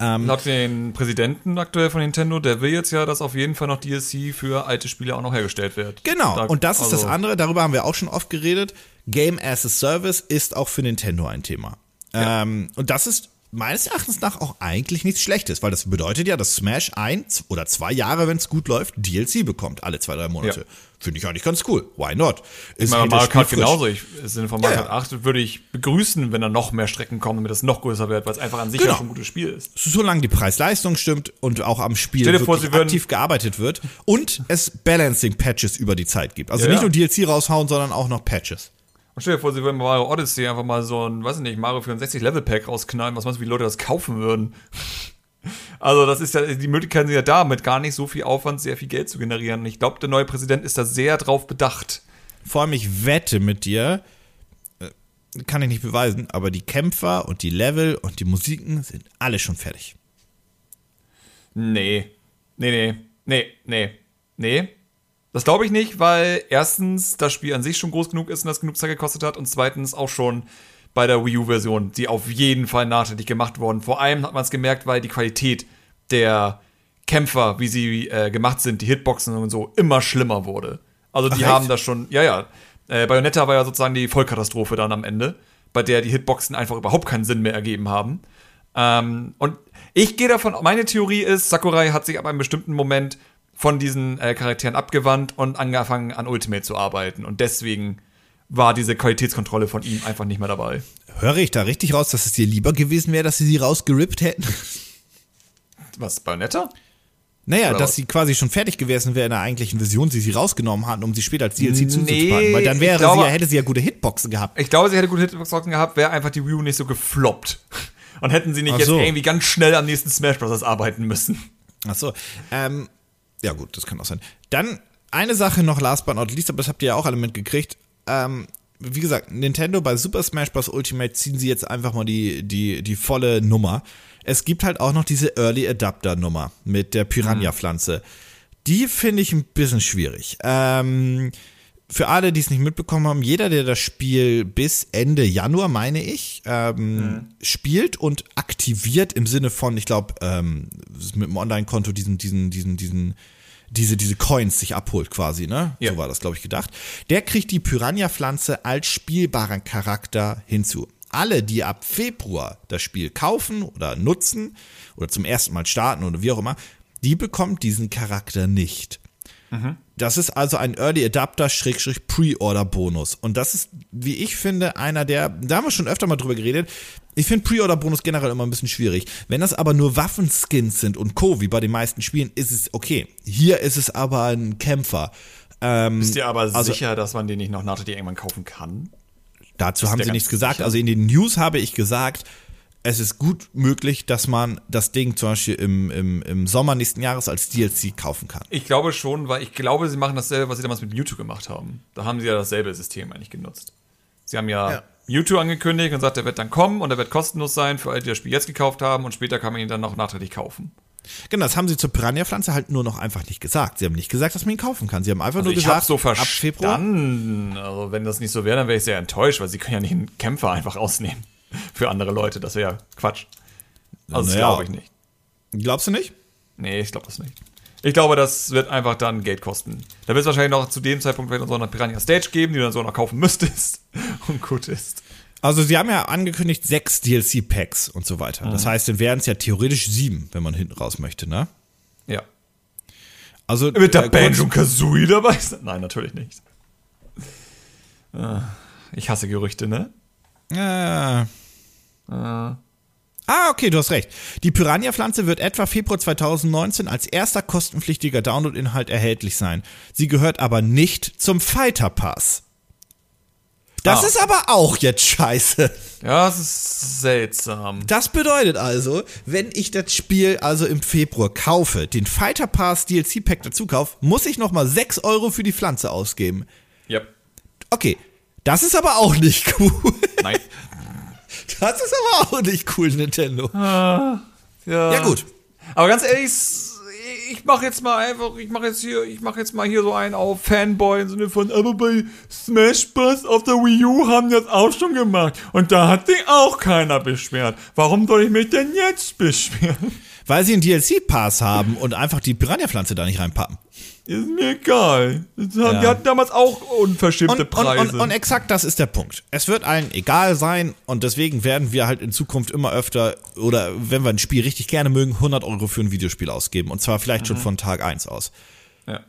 Ähm, Laut den Präsidenten aktuell von Nintendo, der will jetzt ja, dass auf jeden Fall noch DLC für alte Spiele auch noch hergestellt wird. Genau, Da- und das ist das also- andere, darüber haben wir auch schon oft geredet. Game as a Service ist auch für Nintendo ein Thema. Ja. Ähm, und das ist meines Erachtens nach auch eigentlich nichts Schlechtes, weil das bedeutet ja, dass Smash ein oder zwei Jahre, wenn es gut läuft, DLC bekommt, alle zwei, drei Monate. Ja. Finde ich eigentlich ganz cool. Why not? Ist hält das Mario Kart genauso. Ich, Im Sinne von Mario Ja, Kart 8 würde ich begrüßen, wenn da noch mehr Strecken kommen, damit es noch größer wird, weil es einfach an sich Genau. ja schon ein gutes Spiel ist. Solange die Preis-Leistung stimmt und auch am Spiel wirklich vor, aktiv gearbeitet wird und es Balancing-Patches über die Zeit gibt. Also Ja, nicht ja. nur DLC raushauen, sondern auch noch Patches. Und stell dir vor, sie würden bei Mario Odyssey einfach mal so ein, weiß ich nicht, Mario 64 Level Pack rausknallen. Was meinst du, wie Leute das kaufen würden? Also, das ist ja, die Möglichkeiten sind ja da, mit gar nicht so viel Aufwand sehr viel Geld zu generieren. Und ich glaube, der neue Präsident ist da sehr drauf bedacht. Vor allem, ich wette mit dir, äh, kann ich nicht beweisen, aber die Kämpfer und die Level und die Musiken sind alle schon fertig. Nee. Nee, nee, nee, nee, nee. Das glaube ich nicht, weil erstens das Spiel an sich schon groß genug ist und das genug Zeit gekostet hat und zweitens auch schon bei der Wii U-Version, die auf jeden Fall nachträglich gemacht worden. Vor allem hat man es gemerkt, weil die Qualität der Kämpfer, wie sie äh, gemacht sind, die Hitboxen und so, immer schlimmer wurde. Also die Ach, haben echt? das schon, ja, ja. Äh, Bayonetta war ja sozusagen die Vollkatastrophe dann am Ende, bei der die Hitboxen einfach überhaupt keinen Sinn mehr ergeben haben. Ähm, und ich gehe davon, meine Theorie ist, Sakurai hat sich ab einem bestimmten Moment von diesen äh, Charakteren abgewandt und angefangen an Ultimate zu arbeiten. Und deswegen war diese Qualitätskontrolle von ihm einfach nicht mehr dabei. Höre ich da richtig raus, dass es dir lieber gewesen wäre, dass sie sie rausgerippt hätten? Was, Bayonetta? Naja, Oder dass was? sie quasi schon fertig gewesen wäre in der eigentlichen Version, sie sie rausgenommen hatten, um sie später als DLC Nee, zuzupacken. Weil dann wäre glaube- sie ja, hätte sie ja gute Hitboxen gehabt. Ich glaube, sie hätte gute Hitboxen gehabt, wäre einfach die Wii U nicht so gefloppt. Und hätten sie nicht Ach jetzt so. irgendwie ganz schnell am nächsten Smash Bros. arbeiten müssen. Ach so. Ähm, ja gut, das kann auch sein. Dann eine Sache noch, last but not least, aber das habt ihr ja auch alle mitgekriegt. Ähm, wie gesagt, Nintendo bei Super Smash Bros. Ultimate ziehen sie jetzt einfach mal die, die, die volle Nummer. Es gibt halt auch noch diese Early Adapter Nummer mit der Piranha-Pflanze. Die finde ich ein bisschen schwierig. Ähm, für alle, die es nicht mitbekommen haben, jeder, der das Spiel bis Ende Januar, meine ich, ähm, spielt und aktiviert im Sinne von, ich glaube, ähm, mit dem Online-Konto diesen, diesen, diesen, diesen, diese, diese Coins sich abholt quasi, ne? Ja. So war das, glaube ich, gedacht. Der kriegt die Piranha-Pflanze als spielbaren Charakter hinzu. Alle, die ab Februar das Spiel kaufen oder nutzen oder zum ersten Mal starten oder wie auch immer, die bekommt diesen Charakter nicht. Das ist also ein Early Adapter Schrägstrich Pre-Order Bonus. Und das ist, wie ich finde, einer der, da haben wir schon öfter mal drüber geredet. Ich finde Pre-Order Bonus generell immer ein bisschen schwierig. Wenn das aber nur Waffenskins sind und Co., wie bei den meisten Spielen, ist es okay. Hier ist es aber ein Kämpfer. Ähm, Ist dir aber also- sicher, dass man den nicht noch nachträglich irgendwann kaufen kann? Dazu haben der sie nichts gesagt. sicher? Also in den News habe ich gesagt, es ist gut möglich, dass man das Ding zum Beispiel im, im, im Sommer nächsten Jahres als DLC kaufen kann. Ich glaube schon, weil ich glaube, sie machen dasselbe, was sie damals mit Mewtwo gemacht haben. Da haben sie ja dasselbe System eigentlich genutzt. Sie haben ja, Ja. Mewtwo angekündigt und gesagt, der wird dann kommen und der wird kostenlos sein für alle, die das Spiel jetzt gekauft haben und später kann man ihn dann noch nachträglich kaufen. Genau, das haben sie zur Piranha-Pflanze halt nur noch einfach nicht gesagt. Sie haben nicht gesagt, dass man ihn kaufen kann. Sie haben einfach Also nur ich gesagt, so ab Februar. Also wenn das nicht so wäre, dann wäre ich sehr enttäuscht, weil sie können ja nicht einen Kämpfer einfach ausnehmen für andere Leute. Das wäre Quatsch. Also das Naja. glaube ich nicht. Glaubst du nicht? Nee, ich glaube das nicht. Ich glaube, das wird einfach dann Geld kosten. Da wird es wahrscheinlich noch zu dem Zeitpunkt vielleicht noch so eine Piranha Stage geben, die du dann so noch kaufen müsstest und gut ist. Also sie haben ja angekündigt sechs DLC-Packs und so weiter. Mhm. Das heißt, dann wären es ja theoretisch sieben, wenn man hinten raus möchte, ne? Ja. Also Wird da äh, Banjo kurz- Kazooie dabei? Nein, natürlich nicht. Ah, Ich hasse Gerüchte, ne? Äh, Äh, Ah, okay, du hast recht. Die Piranha-Pflanze wird etwa Februar 2019 als erster kostenpflichtiger Download-Inhalt erhältlich sein. Sie gehört aber nicht zum Fighter Pass. Das Ah. ist aber auch jetzt scheiße. Ja, es ist seltsam. Das bedeutet also, wenn ich das Spiel also im Februar kaufe, den Fighter Pass DLC Pack dazu kaufe, muss ich nochmal 6 Euro für die Pflanze ausgeben. Ja. Okay, das ist aber auch nicht cool. Nein. Das ist aber auch nicht cool, Nintendo. Ja. Ja gut. Aber ganz ehrlich, ich mache jetzt mal einfach, ich mache jetzt hier, ich mache jetzt mal hier so einen auf Fanboy im Sinne von, aber bei Smash Bros. auf der Wii U haben das auch schon gemacht und da hat sich auch keiner beschwert. Warum soll ich mich denn jetzt beschweren? Weil sie einen DLC-Pass haben und einfach die Piranha-Pflanze da nicht reinpappen. Ist mir egal. Ja. Die hatten damals auch unverschämte Und, und, Preise. und, und exakt das ist der Punkt. Es wird allen egal sein und deswegen werden wir halt in Zukunft immer öfter oder wenn wir ein Spiel richtig gerne mögen, 100 Euro für ein Videospiel ausgeben und zwar vielleicht schon von Tag 1 aus. ja.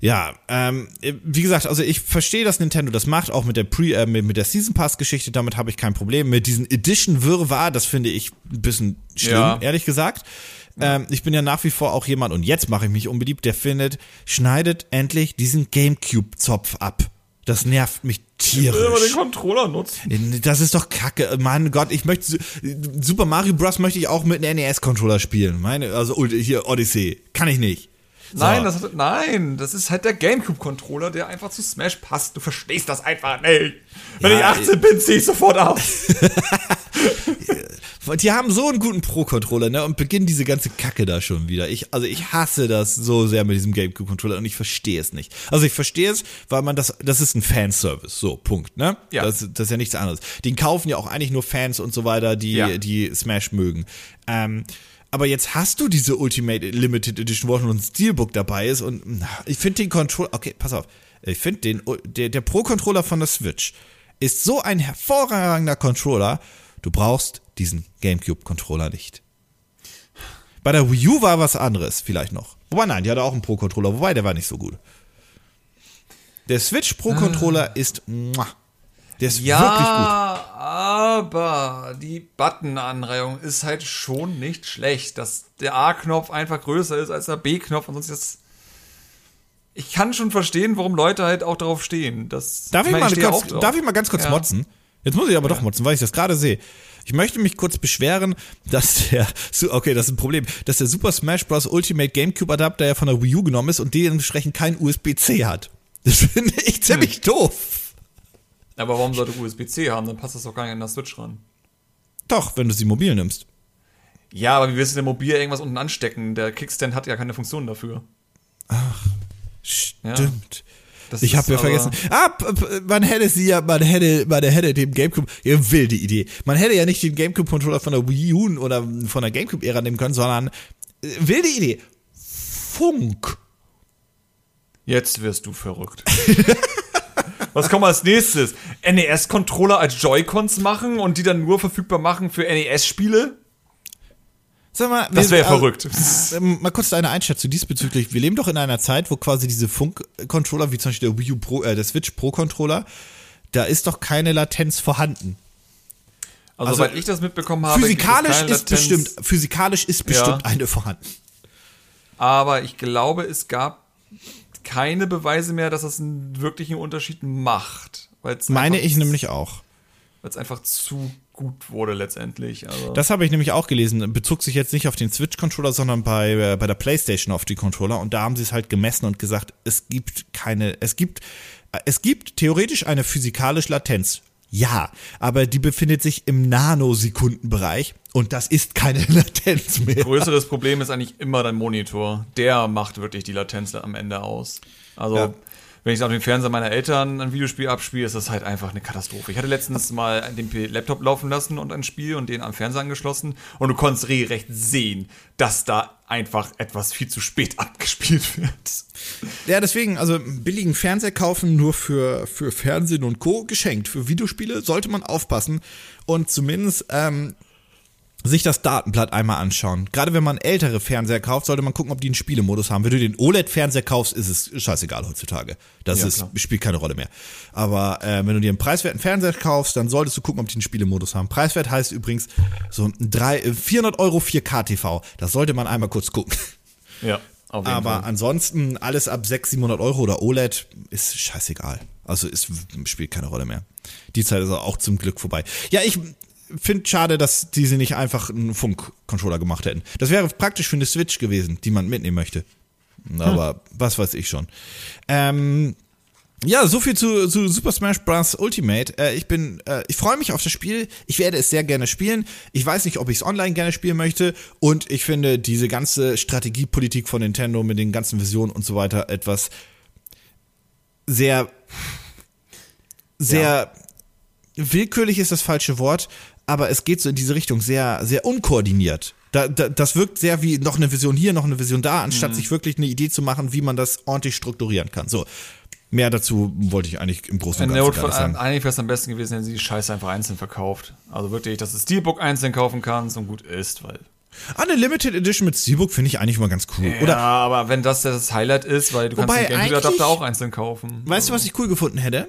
Ja, ähm, wie gesagt, also ich verstehe, dass Nintendo das macht, auch mit der Pre, äh, mit mit der Season Pass Geschichte, damit habe ich kein Problem. Mit diesen Edition Wirrwarr, das finde ich ein bisschen schlimm, Ja. ehrlich gesagt. Ähm, ich bin ja nach wie vor auch jemand, und jetzt mache ich mich unbeliebt, der findet, schneidet endlich diesen Gamecube-Zopf ab. Das nervt mich Ich will aber den tierisch. Controller nutzen. Das ist doch kacke. Mein Gott, ich möchte, Su- Super Mario Bros. möchte ich auch mit einem NES-Controller spielen. Meine, also hier Odyssey. Kann ich nicht. Nein, das, hat- nein, das ist halt der Gamecube-Controller, der einfach zu Smash passt. Du verstehst das einfach nicht. Wenn Ja, ich 18 bin, zieh ich sofort aus. Die haben so einen guten Pro-Controller, ne? Und beginnen diese ganze Kacke da schon wieder. Ich, also ich hasse das so sehr mit diesem GameCube-Controller und ich verstehe es nicht. Also ich verstehe es, weil man das, das ist ein Fanservice. So, Punkt, ne? Ja. Das, das ist ja nichts anderes. Den kaufen ja auch eigentlich nur Fans und so weiter, die, Ja. die Smash mögen. Ähm, aber jetzt hast du diese Ultimate Limited Edition, wo auch ein Steelbook dabei ist und ich finde den Controller, okay, pass auf. Ich finde den, der, der Pro-Controller von der Switch ist so ein hervorragender Controller, du brauchst diesen GameCube-Controller nicht. Bei der Wii U war was anderes, vielleicht noch. Wobei, nein, die hatte auch einen Pro-Controller, wobei der war nicht so gut. Der Switch Pro-Controller ist, muah, der ist Ja, wirklich gut. Aber die Button-Anreihung ist halt schon nicht schlecht. Dass der A-Knopf einfach größer ist als der B-Knopf und sonst das. Ich kann schon verstehen, warum Leute halt auch darauf stehen. Das, Darf ich, meine, mal stehe kurz, drauf. darf ich mal ganz kurz Ja. motzen? Jetzt muss ich aber doch motzen, weil ich das gerade sehe. Ich möchte mich kurz beschweren, dass der, okay, das ist ein Problem, dass der Super Smash Bros. Ultimate GameCube Adapter ja von der Wii U genommen ist und dementsprechend kein USB-C hat. Das finde ich ziemlich Hm. doof. Aber warum sollte USB-C haben? Dann passt das doch gar nicht an der Switch ran. Doch, wenn du sie mobil nimmst. Ja, aber wie willst du denn mobil irgendwas unten anstecken? Der Kickstand hat ja keine Funktion dafür. Stimmt. Das Ich habe ja vergessen. Ah, man hätte sie ja, man hätte, man hätte dem Gamecube, ja, wilde Idee. Man hätte ja nicht den Gamecube-Controller von der Wii U oder von der Gamecube-Ära nehmen können, sondern äh, wilde Idee. Funk. Jetzt wirst du verrückt. Was kommt als nächstes? NES-Controller als Joy-Cons machen und die dann nur verfügbar machen für NES-Spiele? Sag mal, Das wäre also, verrückt. ähm, Mal kurz deine Einschätzung diesbezüglich. Wir leben doch in einer Zeit, wo quasi diese Funk-Controller, wie zum Beispiel der Wii U Pro, äh, der Switch Pro-Controller, da ist doch keine Latenz vorhanden. Also, Also, soweit ich das mitbekommen habe, Physikalisch ist Latenz, bestimmt, physikalisch ist bestimmt eine vorhanden. Aber ich glaube, es gab keine Beweise mehr, dass das einen wirklichen Unterschied macht. Meine ich nämlich auch. Weil es einfach zu gut wurde letztendlich. Also, Das habe ich nämlich auch gelesen. Bezog sich jetzt nicht auf den Switch-Controller, sondern bei, äh, bei der PlayStation auf die Controller. Und da haben sie es halt gemessen und gesagt, es gibt keine, es gibt, äh, es gibt theoretisch eine physikalische Latenz. Ja, aber die befindet sich im Nanosekundenbereich und das ist keine Latenz mehr. größeres Problem ist eigentlich immer dein Monitor. Der macht wirklich die Latenz am Ende aus. Also, Ja. wenn ich auf dem Fernseher meiner Eltern ein Videospiel abspiele, ist das halt einfach eine Katastrophe. Ich hatte letztens mal den Laptop laufen lassen und ein Spiel und den am Fernseher angeschlossen und du konntest recht sehen, dass da einfach etwas viel zu spät abgespielt wird. Ja, deswegen, also billigen Fernseher kaufen nur für, für Fernsehen und Co. geschenkt. Für Videospiele sollte man aufpassen und zumindest ähm, sich das Datenblatt einmal anschauen. Gerade wenn man ältere Fernseher kauft, sollte man gucken, ob die einen Spielemodus haben. Wenn du den OLED-Fernseher kaufst, ist es scheißegal heutzutage. Das Ja, ist, klar. spielt keine Rolle mehr. Aber äh, wenn du dir einen preiswerten Fernseher kaufst, dann solltest du gucken, ob die einen Spielemodus haben. Preiswert heißt übrigens so ein drei, äh, 400 Euro 4K-TV. Das sollte man einmal kurz gucken. Ja, auf jeden Aber Fall. ansonsten alles ab 600, 700 Euro oder OLED ist scheißegal. Also es spielt keine Rolle mehr. Die Zeit ist auch zum Glück vorbei. Ja, ich finde schade, dass diese nicht einfach einen Funk-Controller gemacht hätten. Das wäre praktisch für eine Switch gewesen, die man mitnehmen möchte. Aber was weiß ich schon. Ähm, ja, so viel zu, zu Super Smash Bros. Ultimate. Äh, ich bin, äh, ich freue mich auf das Spiel. Ich werde es sehr gerne spielen. Ich weiß nicht, ob ich es online gerne spielen möchte. Und ich finde diese ganze Strategiepolitik von Nintendo mit den ganzen Visionen und so weiter etwas sehr, sehr willkürlich ist das falsche Wort, aber es geht so in diese Richtung sehr, sehr unkoordiniert. Da, da, das wirkt sehr wie noch eine Vision hier, noch eine Vision da, anstatt sich wirklich eine Idee zu machen, wie man das ordentlich strukturieren kann. So. Mehr dazu wollte ich eigentlich im Großen und Ganzen Notfall, sagen. eigentlich wäre es am besten gewesen, wenn sie die Scheiße einfach einzeln verkauft. Also wirklich, dass du Steelbook einzeln kaufen kannst und gut ist, weil. Ah, eine Limited Edition mit Steelbook finde ich eigentlich mal ganz cool. ja, Oder aber wenn das das Highlight ist, weil du kannst den GameCube-Adapter auch einzeln kaufen. weißt du, was ich cool gefunden hätte?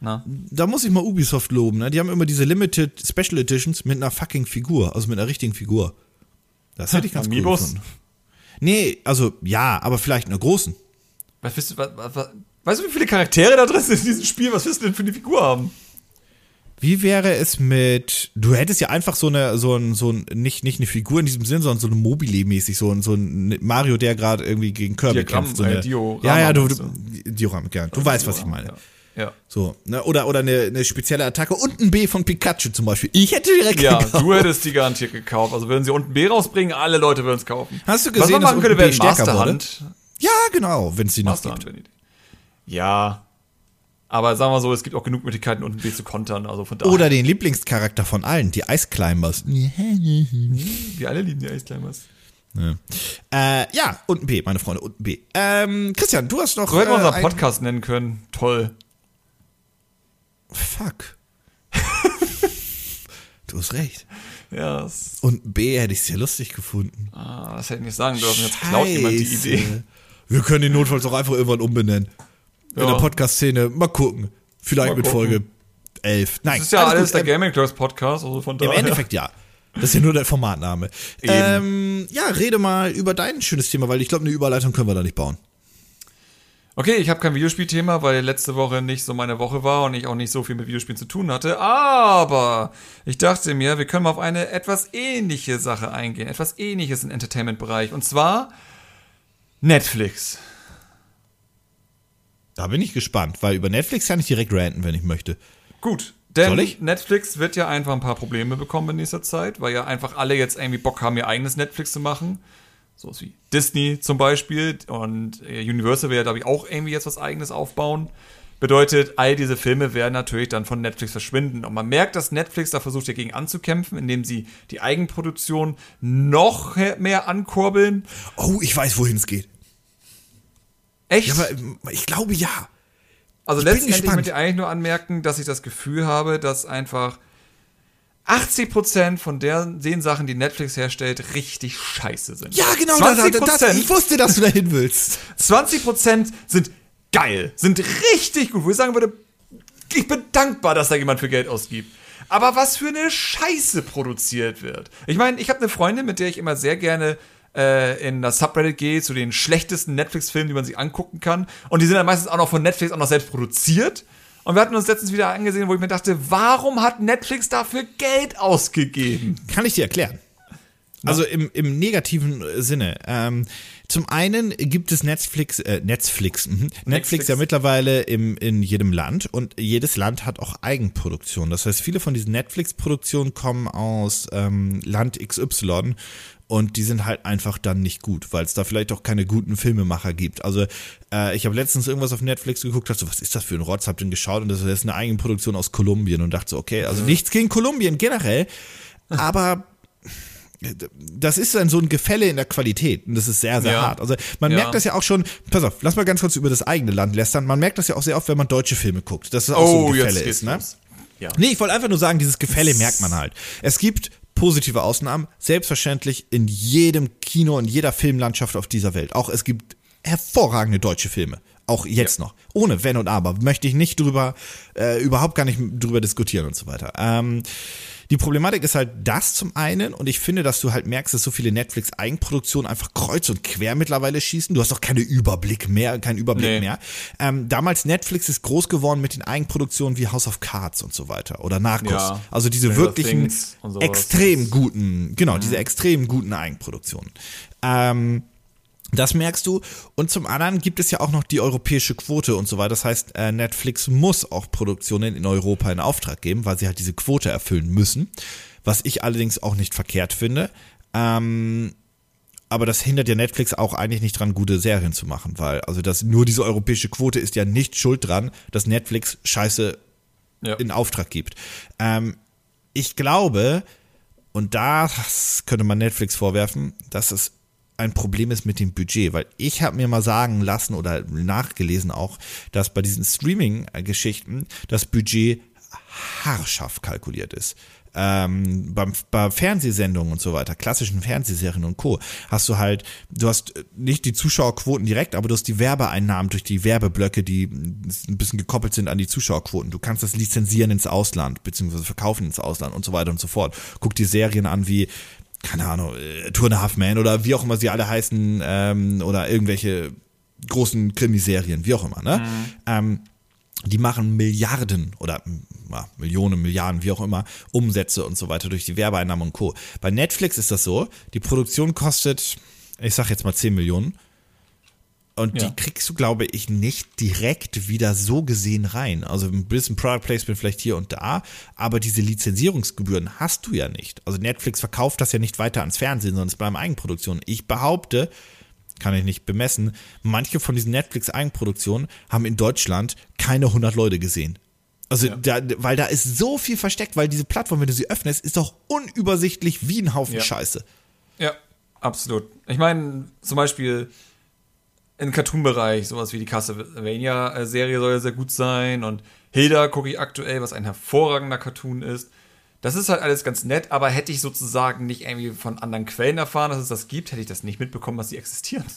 Na? Da muss ich mal Ubisoft loben, ne? Die haben immer diese Limited Special Editions mit einer fucking Figur, also mit einer richtigen Figur. Das hätte ich ganz Amiibos? cool gefunden. Nee, also ja, aber vielleicht einer großen. Was willst du, was, was, was, weißt du, wie viele Charaktere da drin sind in diesem Spiel? Was willst du denn für eine Figur haben? Wie wäre es mit, du hättest ja einfach so eine, so ein, so ein, nicht, nicht eine Figur in diesem Sinn, sondern so eine Mobile-mäßig, so ein, so ein Mario, der gerade irgendwie gegen Kirby Diagramm, kämpft. So äh, eine, Diorama ja, ja, du, du Diorama, ja, du weißt, was ich meine. Ja. Ja. So, ne? Oder, oder eine, eine spezielle Attacke und ein B von Pikachu zum Beispiel. Ich hätte direkt Ja, gekauft. du hättest die garantiert gekauft. Also würden sie unten B rausbringen, alle Leute würden es kaufen. Hast du Was gesehen, man dass machen könnte, unten wäre Masterhand. Ja, genau, wenn es die noch Masterhand gibt. Ja. Aber sagen wir so, es gibt auch genug Möglichkeiten, unten B zu kontern. Also von daher. Oder den Lieblingscharakter von allen, die Ice Climbers. Wir alle lieben die Ice Climbers. Ja. Äh, ja, und ein B, meine Freunde, und ein B. Ähm, Christian, du hast noch. So hätten wir äh, unseren Podcast nennen können. Toll. Fuck. du hast recht. Ja, das, Und B hätte ich sehr lustig gefunden. ah, das hätte ich nicht sagen dürfen. Jetzt klaut jemand die. Idee. Wir können den notfalls auch einfach irgendwann umbenennen. In Ja. der Podcast-Szene. Mal gucken. Vielleicht Mal mit gucken. Folge 11. Nein, Das ist ja alles, alles der gut. Gaming Clerks Podcast. Also von Im. Endeffekt ja. Das ist ja nur der Formatname. Ähm, ja, rede mal über dein schönes Thema, weil ich glaube, eine Überleitung können wir da nicht bauen. Okay, ich habe kein Videospielthema, weil letzte Woche nicht so meine Woche war und ich auch nicht so viel mit Videospielen zu tun hatte. Aber ich dachte mir, wir können mal auf eine etwas ähnliche Sache eingehen. Etwas ähnliches im Entertainment-Bereich. Und zwar Netflix. Da bin ich gespannt, weil über Netflix kann ich direkt ranten, wenn ich möchte. Gut. Denn? Netflix wird ja einfach ein paar Probleme bekommen in nächster Zeit, weil ja einfach alle jetzt irgendwie Bock haben, ihr eigenes Netflix zu machen. So wie Disney zum Beispiel und äh, Universal will ja, glaube ich, auch irgendwie jetzt was eigenes aufbauen. Bedeutet, all diese Filme werden natürlich dann von Netflix verschwinden. Und man merkt, dass Netflix da versucht, dagegen anzukämpfen, indem sie die Eigenproduktion noch mehr ankurbeln. Oh, ich weiß, wohin es geht. Echt? Ja, aber ich glaube ja. Also Ich letztendlich möchte ich eigentlich nur anmerken, dass ich das Gefühl habe, dass einfach 80% von der, den Sachen, die Netflix herstellt, richtig scheiße sind. Ja, genau, das, 20%, das, das, ich wusste, dass du dahin willst. 20% sind geil, sind richtig gut, wo ich sagen würde, ich bin dankbar, dass da jemand für Geld ausgibt. Aber was für eine Scheiße produziert wird. Ich meine, ich habe eine Freundin, mit der ich immer sehr gerne äh, in das Subreddit gehe zu den schlechtesten Netflix-Filmen, die man sich angucken kann. Und die sind dann meistens auch noch von Netflix auch noch selbst produziert. Und wir hatten uns letztens wieder angesehen, wo ich mir dachte, warum hat Netflix dafür Geld ausgegeben? Kann ich dir erklären. Also im, im negativen äh, Sinne. Ähm, zum einen gibt es Netflix, äh, Netflix, mhm. Netflix, Netflix. ja mittlerweile im, in jedem Land und jedes Land hat auch Eigenproduktion. Das heißt, viele von diesen Netflix-Produktionen kommen aus ähm, Land XY und die sind halt einfach dann nicht gut, weil es da vielleicht auch keine guten Filmemacher gibt. Also äh, ich habe letztens irgendwas auf Netflix geguckt, dachte so, was ist das für ein Rotz? Hab den geschaut und das ist eine Eigenproduktion aus Kolumbien und dachte so, okay, also nichts gegen Kolumbien generell, aber das ist dann so ein Gefälle in der Qualität und das ist sehr, sehr Ja. hart. Also man Ja. merkt das ja auch schon, pass auf, lass mal ganz kurz über das eigene Land lästern. Man merkt das ja auch sehr oft, wenn man deutsche Filme guckt, dass es auch so ein Gefälle ist. Ne? Ja. Nee, ich wollte einfach nur sagen, dieses Gefälle merkt man halt. Es gibt positive Ausnahmen, selbstverständlich in jedem Kino, in jeder Filmlandschaft auf dieser Welt. Auch es gibt hervorragende deutsche Filme. Auch jetzt noch. Ohne Wenn und Aber. Möchte ich nicht drüber, äh, überhaupt gar nicht drüber diskutieren und so weiter. Ähm, die Problematik ist halt das zum einen und ich finde, dass du halt merkst, dass so viele Netflix-Eigenproduktionen einfach kreuz und quer mittlerweile schießen. Du hast auch keinen Überblick mehr, keinen Überblick Nee. mehr. Ähm, damals Netflix ist groß geworden mit den Eigenproduktionen wie House of Cards und so weiter oder Narcos. Ja. Also diese wirklichen extrem guten, genau, diese extrem guten Eigenproduktionen. Ähm, das merkst du. Und zum anderen gibt es ja auch noch die europäische Quote und so weiter. Das heißt, äh, Netflix muss auch Produktionen in Europa in Auftrag geben, weil sie halt diese Quote erfüllen müssen. Was ich allerdings auch nicht verkehrt finde. Ähm, aber das hindert ja Netflix auch eigentlich nicht dran, gute Serien zu machen, weil also das nur diese europäische Quote ist ja nicht schuld dran, dass Netflix Scheiße Ja. in Auftrag gibt. Ähm, ich glaube, und das könnte man Netflix vorwerfen, dass es ein Problem ist mit dem Budget, weil ich habe mir mal sagen lassen oder nachgelesen auch, dass bei diesen Streaming-Geschichten das Budget haarscharf kalkuliert ist. Ähm, beim, bei Fernsehsendungen und so weiter, klassischen Fernsehserien und Co. hast du halt, du hast äh, nicht die Zuschauerquoten direkt, aber du hast die Werbeeinnahmen durch die Werbeblöcke, die ein bisschen gekoppelt sind an die Zuschauerquoten. Du kannst das lizenzieren ins Ausland, beziehungsweise verkaufen ins Ausland und so weiter und so fort. Guck dir Serien an wie keine Ahnung, äh, Two and Half Men oder wie auch immer sie alle heißen, ähm, oder irgendwelche großen Krimiserien, wie auch immer, ne? Ähm, die machen Milliarden oder ja, Millionen, Milliarden, wie auch immer, Umsätze und so weiter durch die Werbeeinnahmen und Co. Bei Netflix ist das so, die Produktion kostet, ich sag jetzt mal 10 Millionen. Und Ja. die kriegst du, glaube ich, nicht direkt wieder so gesehen rein. Also ein bisschen Product Placement vielleicht hier und da, aber diese Lizenzierungsgebühren hast du ja nicht. Also Netflix verkauft das ja nicht weiter ans Fernsehen, sondern es bleiben Eigenproduktionen. Ich behaupte, kann ich nicht bemessen, manche von diesen Netflix-Eigenproduktionen haben in Deutschland keine 100 Leute gesehen. Also, Ja. da, weil da ist so viel versteckt, weil diese Plattform, wenn du sie öffnest, ist doch unübersichtlich wie ein Haufen Ja. Scheiße. Ja, absolut. Ich meine, zum Beispiel im Cartoon-Bereich, sowas wie die Castlevania-Serie soll ja sehr gut sein und Hilda gucke ich aktuell, was ein hervorragender Cartoon ist. Das ist halt alles ganz nett, aber hätte ich sozusagen nicht irgendwie von anderen Quellen erfahren, dass es das gibt, hätte ich das nicht mitbekommen, dass sie existieren.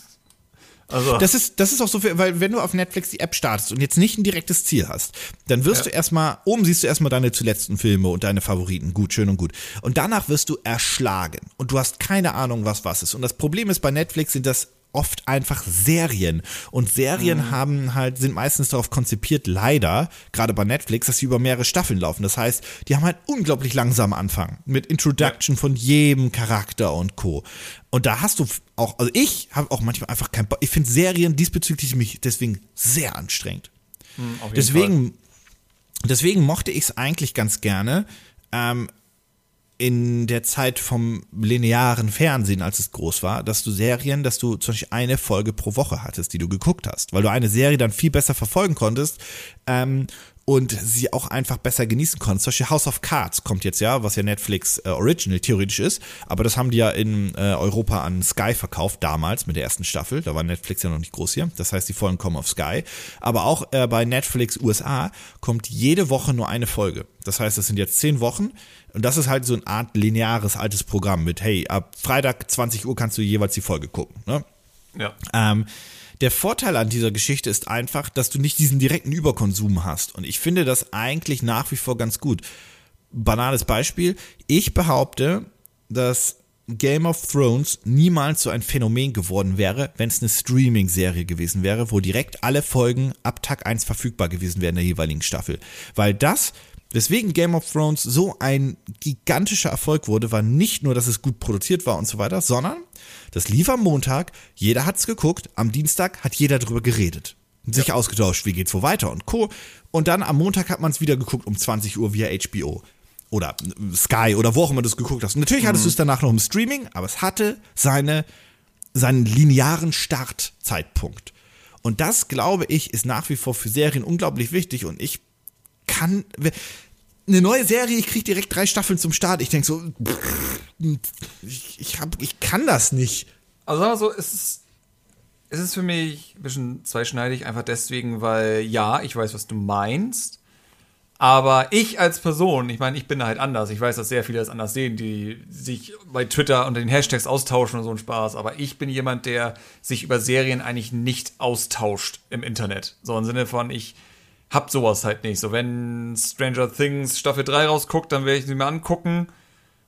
Also, Das ist, das ist auch so, viel, weil wenn du auf Netflix die App startest und jetzt nicht ein direktes Ziel hast, dann wirst Ja. du erstmal, oben siehst du erstmal deine zuletzten Filme und deine Favoriten, gut, schön und gut. Und danach wirst du erschlagen und du hast keine Ahnung, was was ist. Und das Problem ist, bei Netflix sind das oft einfach Serien. Und Serien haben halt, sind meistens darauf konzipiert, leider, gerade bei Netflix, dass sie über mehrere Staffeln laufen. Das heißt, die haben halt unglaublich langsam Anfang. Mit Introduction von jedem Charakter und Co. Und da hast du auch, also ich habe auch manchmal einfach keinen Bock. Ich finde Serien diesbezüglich mich deswegen sehr anstrengend. Fall. Deswegen, deswegen mochte ich es eigentlich ganz gerne ähm, in der Zeit vom linearen Fernsehen, als es groß war, dass du Serien, dass du zum Beispiel eine Folge pro Woche hattest, die du geguckt hast, weil du eine Serie dann viel besser verfolgen konntest ähm, und sie auch einfach besser genießen konntest. Zum Beispiel House of Cards kommt jetzt ja, was ja Netflix äh, Original theoretisch ist, aber das haben die ja in äh, Europa an Sky verkauft, damals mit der ersten Staffel. Da war Netflix ja noch nicht groß hier. Das heißt, die Folgen kommen auf Sky. Aber auch äh, bei Netflix USA kommt jede Woche nur eine Folge. Das heißt, es sind jetzt zehn Wochen und das ist halt so eine Art lineares altes Programm mit, hey, ab Freitag 20 Uhr kannst du jeweils die Folge gucken. Ne? ja. Ähm, der Vorteil an dieser Geschichte ist einfach, dass du nicht diesen direkten Überkonsum hast. Und ich finde das eigentlich nach wie vor ganz gut. Banales Beispiel. Ich behaupte, dass Game of Thrones niemals so ein Phänomen geworden wäre, wenn es eine Streaming-Serie gewesen wäre, wo direkt alle Folgen ab Tag 1 verfügbar gewesen wären in der jeweiligen Staffel. Weil das, weswegen Game of Thrones so ein gigantischer Erfolg wurde, war nicht nur, dass es gut produziert war und so weiter, sondern das lief am Montag, jeder hat's geguckt, am Dienstag hat jeder drüber geredet. und Sich ausgetauscht, wie geht's wo weiter und Co. Und dann am Montag hat man es wieder geguckt um 20 Uhr via HBO oder Sky oder wo auch immer du es geguckt hast. Und natürlich hattest du es danach noch im Streaming, aber es hatte seine, seinen linearen Startzeitpunkt. Und das, glaube ich, ist nach wie vor für Serien unglaublich wichtig und ich kann, eine neue Serie, ich kriege direkt drei Staffeln zum Start. Ich denke so, ich, hab, ich kann das nicht. Also sagen wir so, es ist, es ist für mich ein bisschen zweischneidig, einfach deswegen, weil ja, ich weiß, was du meinst. Aber ich als Person, ich meine, ich bin halt anders. Ich weiß, dass sehr viele das anders sehen, die sich bei Twitter unter den Hashtags austauschen und so ein Spaß. Aber ich bin jemand, der sich über Serien eigentlich nicht austauscht im Internet. So im Sinne von, ich hab sowas halt nicht. So, wenn Stranger Things Staffel 3 rausguckt, dann werde ich sie mir angucken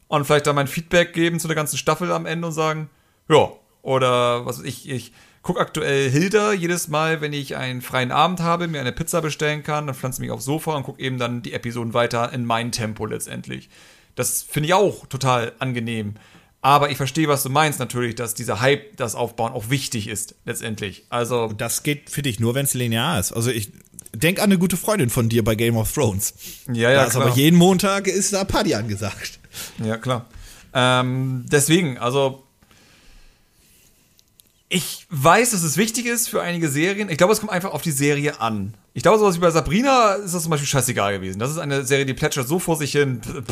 und vielleicht da mein Feedback geben zu der ganzen Staffel am Ende und sagen, ja, oder was ich, ich gucke aktuell Hilda jedes Mal, wenn ich einen freien Abend habe, mir eine Pizza bestellen kann, dann pflanze ich mich aufs Sofa und gucke eben dann die Episoden weiter in mein Tempo letztendlich. Das finde ich auch total angenehm. Aber ich verstehe, was du meinst natürlich, dass dieser Hype, das Aufbauen auch wichtig ist letztendlich. Also Das geht für dich nur, wenn es linear ist. Also ich denk an eine gute Freundin von dir bei Game of Thrones. ja, ja, da ist klar. aber jeden Montag ist da Party angesagt. Ja, klar. Ähm, deswegen, also ich weiß, dass es wichtig ist für einige Serien. Ich glaube, es kommt einfach auf die Serie an. Ich glaube, sowas wie bei Sabrina ist das zum Beispiel scheißegal gewesen. Das ist eine Serie, die plätschert so vor sich hin. Pff,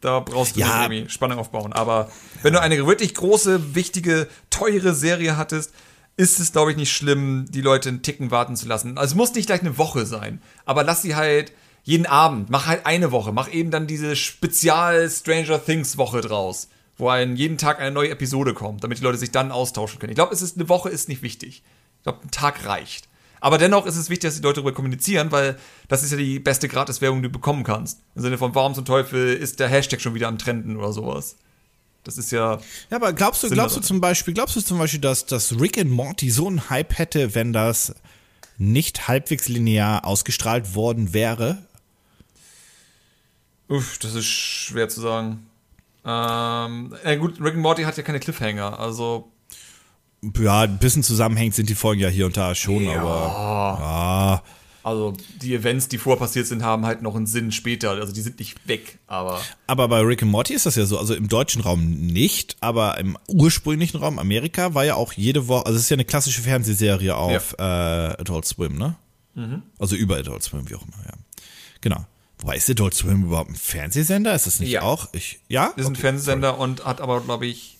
Da brauchst du Ja. irgendwie Spannung aufbauen. Aber wenn du eine wirklich große, wichtige, teure Serie hattest, ist es, glaube ich, nicht schlimm, die Leute einen Ticken warten zu lassen. Also es muss nicht gleich eine Woche sein. Aber lass sie halt jeden Abend, mach halt eine Woche, mach eben dann diese Spezial Stranger Things Woche draus, wo ein jeden Tag eine neue Episode kommt, damit die Leute sich dann austauschen können. Ich glaube, es ist eine Woche ist nicht wichtig. Ich glaube, ein Tag reicht. Aber dennoch ist es wichtig, dass die Leute darüber kommunizieren, weil das ist ja die beste Gratiswerbung, die du bekommen kannst. Im Sinne von, warum zum Teufel ist der Hashtag schon wieder am Trenden oder sowas. Das ist ja. Ja, aber glaubst du, Sinn glaubst du zum Beispiel, glaubst du zum Beispiel, dass, dass Rick and Morty so einen Hype hätte, wenn das nicht halbwegs linear ausgestrahlt worden wäre? Uff, das ist schwer zu sagen. Ähm, na gut, Rick and Morty hat ja keine Cliffhanger, also. Ja, ein bisschen zusammenhängt sind die Folgen ja hier und da schon, Ja. aber ja, Also die Events, die vorher passiert sind, haben halt noch einen Sinn später. Also die sind nicht weg, aber Aber bei Rick and Morty ist das ja so, also im deutschen Raum nicht, aber im ursprünglichen Raum Amerika war ja auch jede Woche, also es ist ja eine klassische Fernsehserie auf äh, Adult Swim, ne? Also über Adult Swim, wie auch immer, ja. Genau. Wobei ist Adult Swim überhaupt ein Fernsehsender? Ist das nicht Ja. auch? Ich, ja? ist ein Okay, Fernsehsender und hat aber, glaube ich,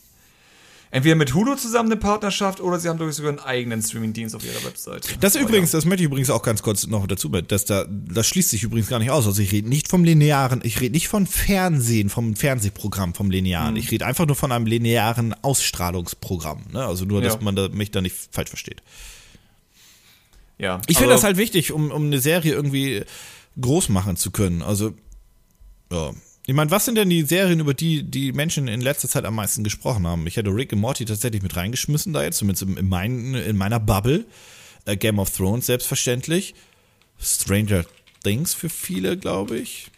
entweder mit Hulu zusammen eine Partnerschaft oder sie haben durch sogar einen eigenen Streamingdienst auf ihrer Webseite. Das Aber übrigens, das möchte ich übrigens auch ganz kurz noch dazu, dass da, das schließt sich übrigens gar nicht aus. Also ich rede nicht vom linearen, ich rede nicht von Fernsehen, vom Fernsehprogramm, vom linearen. Ich rede einfach nur von einem linearen Ausstrahlungsprogramm. Ne? Also nur, dass Ja. man da, mich da nicht falsch versteht. Ja, Ich finde also- das halt wichtig, um, um eine Serie irgendwie groß machen zu können. Also, ja. Ich meine, was sind denn die Serien, über die die Menschen in letzter Zeit am meisten gesprochen haben? Ich hätte Rick und Morty tatsächlich mit reingeschmissen da jetzt, zumindest in, in, mein, in meiner Bubble. Äh, Game of Thrones selbstverständlich. Stranger Things für viele, glaube ich.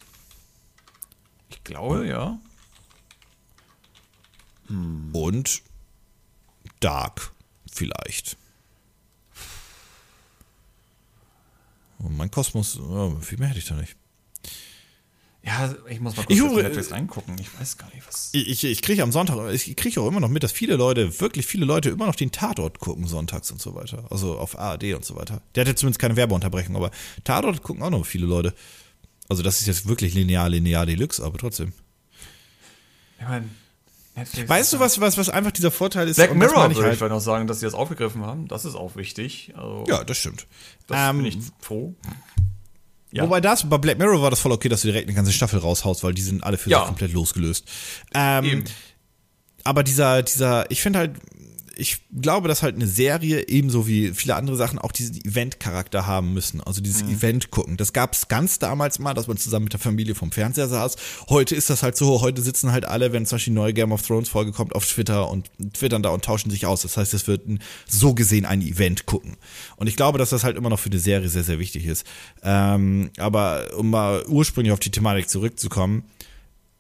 ich glaube, ja. Und Dark vielleicht. Und mein Kosmos, ja, viel mehr hätte ich da nicht. Ja, ich muss mal Ich kurz auf hoffe- Netflix reingucken. Ich weiß gar nicht, was. Ich, ich, ich kriege am Sonntag, ich kriege auch immer noch mit, dass viele Leute, wirklich viele Leute immer noch den Tatort gucken sonntags und so weiter. Also auf ARD und so weiter. Der hatte zumindest keine Werbeunterbrechung, aber Tatort gucken auch noch viele Leute. Also das ist jetzt wirklich linear, linear Deluxe, aber trotzdem. Ich meine, Netflix. Weißt du, was, was, was einfach dieser Vorteil ist? Black Mirror ich würde ich halt. vielleicht noch sagen, dass sie das aufgegriffen haben. Das ist auch wichtig. Also, Ja, das stimmt. das Ähm, bin ich froh. Ja. Wobei das, bei Black Mirror war das voll okay, dass du direkt eine ganze Staffel raushaust, weil die sind alle für Ja. sich komplett losgelöst. Ähm, Eben. aber dieser, dieser, ich finde halt, ich glaube, dass halt eine Serie ebenso wie viele andere Sachen auch diesen Event-Charakter haben müssen. Also dieses Event gucken. Das gab es ganz damals mal, dass man zusammen mit der Familie vom Fernseher saß. Heute ist das halt so, heute sitzen halt alle, wenn zum Beispiel die neue Game of Thrones Folge kommt, auf Twitter und twittern da und tauschen sich aus. Das heißt, es wird ein, so gesehen ein Event gucken. Und ich glaube, dass das halt immer noch für eine Serie sehr, sehr wichtig ist. Ähm, aber um mal ursprünglich auf die Thematik zurückzukommen,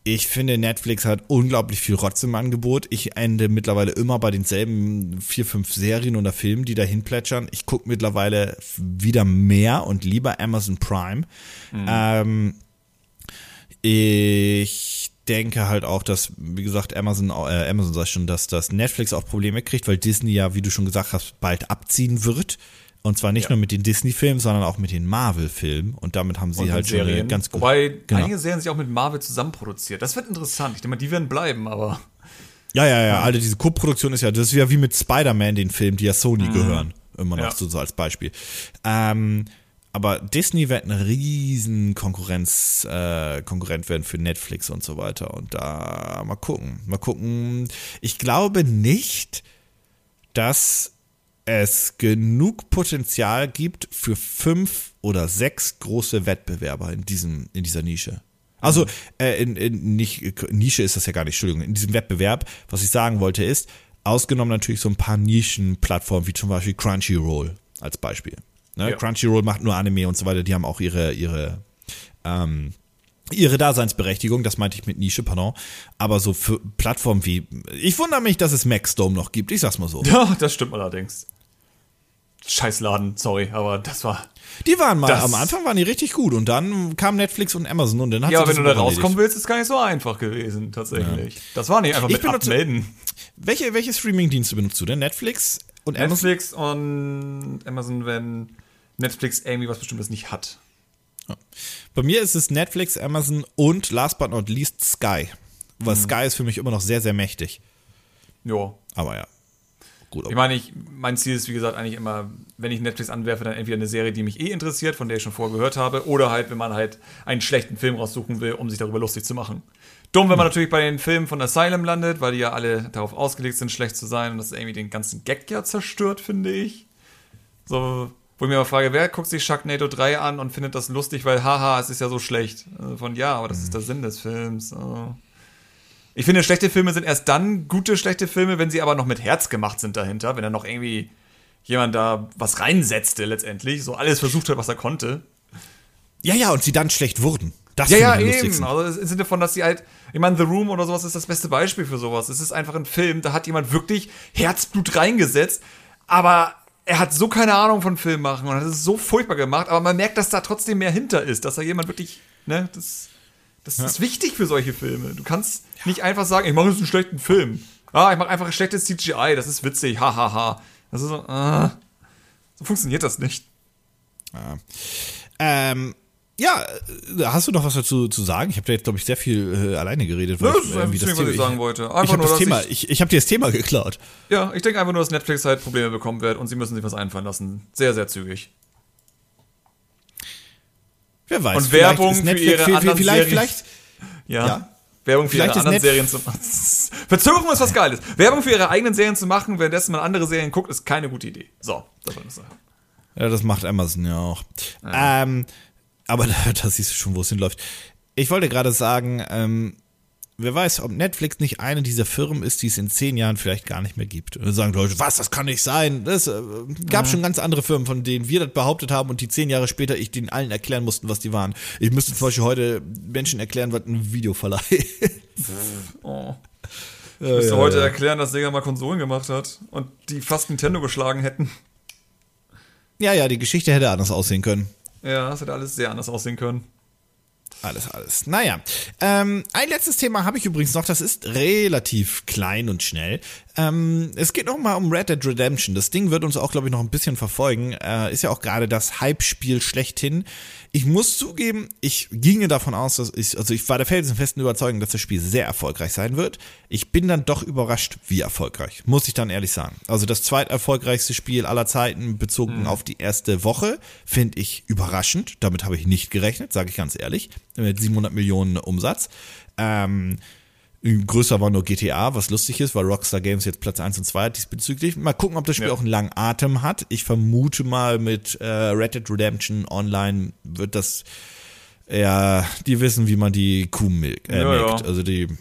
ich finde, Netflix hat unglaublich viel Rotz im Angebot. Ich ende mittlerweile immer bei denselben vier, fünf Serien oder Filmen, die dahin plätschern. Ich gucke mittlerweile wieder mehr und lieber Amazon Prime. Ähm, ich denke halt auch, dass, wie gesagt, Amazon, äh, Amazon sagt schon, dass das Netflix auch Probleme kriegt, weil Disney ja, wie du schon gesagt hast, bald abziehen wird. Und zwar nicht Ja. nur mit den Disney-Filmen, sondern auch mit den Marvel-Filmen. Und damit haben sie Und halt schon eine ganz gut. Wobei Genau. einige Serien sich auch mit Marvel zusammen produziert. Das wird interessant. Ich denke mal, die werden bleiben, aber. Ja, ja, ja, Alter, diese Co-Produktion ist ja, das ist ja wie mit Spider-Man, den Film, die ja Sony gehören. Immer noch Ja. so, so als Beispiel. Ähm, aber Disney wird ein riesen Konkurrenz, äh, Konkurrent werden für Netflix und so weiter. Und da mal gucken. Mal gucken. Ich glaube nicht, dass es genug Potenzial gibt für fünf oder sechs große Wettbewerber in diesem, in dieser Nische. Also, äh, in, in, nicht, Nische ist das ja gar nicht, Entschuldigung, in diesem Wettbewerb, was ich sagen wollte, ist, ausgenommen natürlich so ein paar Nischenplattformen, wie zum Beispiel Crunchyroll als Beispiel. Ne? Ja. Crunchyroll macht nur Anime und so weiter, die haben auch ihre, ihre, ähm, ihre Daseinsberechtigung, das meinte ich mit Nische, pardon. Aber so für Plattformen wie, ich wundere mich, dass es Maxdome noch gibt, ich sag's mal so. Ja, das stimmt allerdings. Scheißladen, sorry, aber das war. Die waren mal, am Anfang waren die richtig gut und dann kam Netflix und Amazon und dann hat Ja, aber wenn du da rauskommen willst, ist gar nicht so einfach gewesen, tatsächlich. Das war nicht einfach Ich mit benutze- abmelden. Welche, welche Streaming-Dienste benutzt du denn? Netflix und Amazon? Netflix und Amazon, wenn Netflix irgendwie was Bestimmtes nicht hat. Bei mir ist es Netflix, Amazon und last but not least Sky. Mhm. Weil Sky ist für mich immer noch sehr, sehr mächtig. Jo. Aber ja. Gut, Ich meine, ich, mein Ziel ist, wie gesagt, eigentlich immer, wenn ich Netflix anwerfe, dann entweder eine Serie, die mich eh interessiert, von der ich schon vorher gehört habe, oder halt, wenn man halt einen schlechten Film raussuchen will, um sich darüber lustig zu machen. Dumm, wenn man natürlich bei den Filmen von Asylum landet, weil die ja alle darauf ausgelegt sind, schlecht zu sein und das irgendwie den ganzen Gag ja zerstört, finde ich. So, wo ich mir mal frage, wer guckt sich Sharknado 3 an und findet das lustig, weil haha, es ist ja so schlecht. Also von ja, aber das ist der Sinn des Films. Also. Ich finde, schlechte Filme sind erst dann gute, schlechte Filme, wenn sie aber noch mit Herz gemacht sind dahinter, wenn da noch irgendwie jemand da was reinsetzte letztendlich, so alles versucht hat, was er konnte. Ja, ja, und sie dann schlecht wurden. Das ja, ja, eben. Also im Sinne von, dass die halt, ich meine, The Room oder sowas ist das beste Beispiel für sowas. Es ist einfach ein Film, da hat jemand wirklich Herzblut reingesetzt, aber er hat so keine Ahnung von Film machen und hat es so furchtbar gemacht, aber man merkt, dass da trotzdem mehr hinter ist, dass da jemand wirklich, ne, das, das ist wichtig für solche Filme. Du kannst nicht einfach sagen, ich mache jetzt einen schlechten Film. Ah, ich mache einfach ein schlechtes CGI, das ist witzig, hahaha. Ha, ha. Das ist so, ah, so funktioniert das nicht. Ähm, ja, äh, hast du noch was dazu zu sagen? Ich habe da jetzt, glaube ich, sehr viel äh, alleine geredet. weil Das ich, ist äh, einfach wie ziemlich, was ich sagen wollte. Ich Einfach habe das dass Thema, ich, ich, ich habe dir das Thema geklaut. ja, ich denke einfach nur, dass Netflix halt Probleme bekommen wird und sie müssen sich was einfallen lassen. Sehr, sehr zügig. Wer weiß. Und Werbung für ihre vielleicht, anderen vielleicht, Serien. vielleicht, Ja. Ja. Werbung für Vielleicht ihre anderen Serien zu machen. Verzögerung ist was Geiles. Werbung für ihre eigenen Serien zu machen, währenddessen man andere Serien guckt, ist keine gute Idee. So, das war das. Ja, das macht Amazon ja auch. Ähm, aber da, da siehst du schon, wo es hinläuft. Ich wollte gerade sagen, ähm, wer weiß, ob Netflix nicht eine dieser Firmen ist, die es in zehn Jahren vielleicht gar nicht mehr gibt. Und dann sagen Leute, was, das kann nicht sein. Das äh, gab schon ganz andere Firmen, von denen wir das behauptet haben und die zehn Jahre später ich den allen erklären mussten, was die waren. Ich müsste zum Beispiel heute Menschen erklären, was ein Videoverleih ist. Oh. Ich müsste heute erklären, dass Sega mal Konsolen gemacht hat und die fast Nintendo geschlagen hätten. Ja, ja, die Geschichte hätte anders aussehen können. Ja, das hätte alles sehr anders aussehen können. Alles, alles. Naja, ähm, ein letztes Thema habe ich übrigens noch, das ist relativ klein und schnell. Ähm, es geht noch mal um Red Dead Redemption. Das Ding wird uns auch, glaube ich, noch ein bisschen verfolgen. Äh, ist ja auch gerade das Hype-Spiel schlechthin. Ich muss zugeben, ich ginge davon aus, dass ich, also ich war der felsenfesten Überzeugung, dass das Spiel sehr erfolgreich sein wird. Ich bin dann doch überrascht, wie erfolgreich, muss ich dann ehrlich sagen. Also das zweiterfolgreichste Spiel aller Zeiten bezogen auf die erste Woche finde ich überraschend. Damit habe ich nicht gerechnet, sage ich ganz ehrlich. Mit 700 Millionen Umsatz. Ähm, Größer war nur GTA, was lustig ist, weil Rockstar Games jetzt Platz 1 und 2 hat diesbezüglich. Mal gucken, ob das Spiel Ja. auch einen langen Atem hat. Ich vermute mal, mit äh, Red Dead Redemption Online wird das, ja, die wissen, wie man die Kuh milk, äh, Ja, ja. Also die, das Ich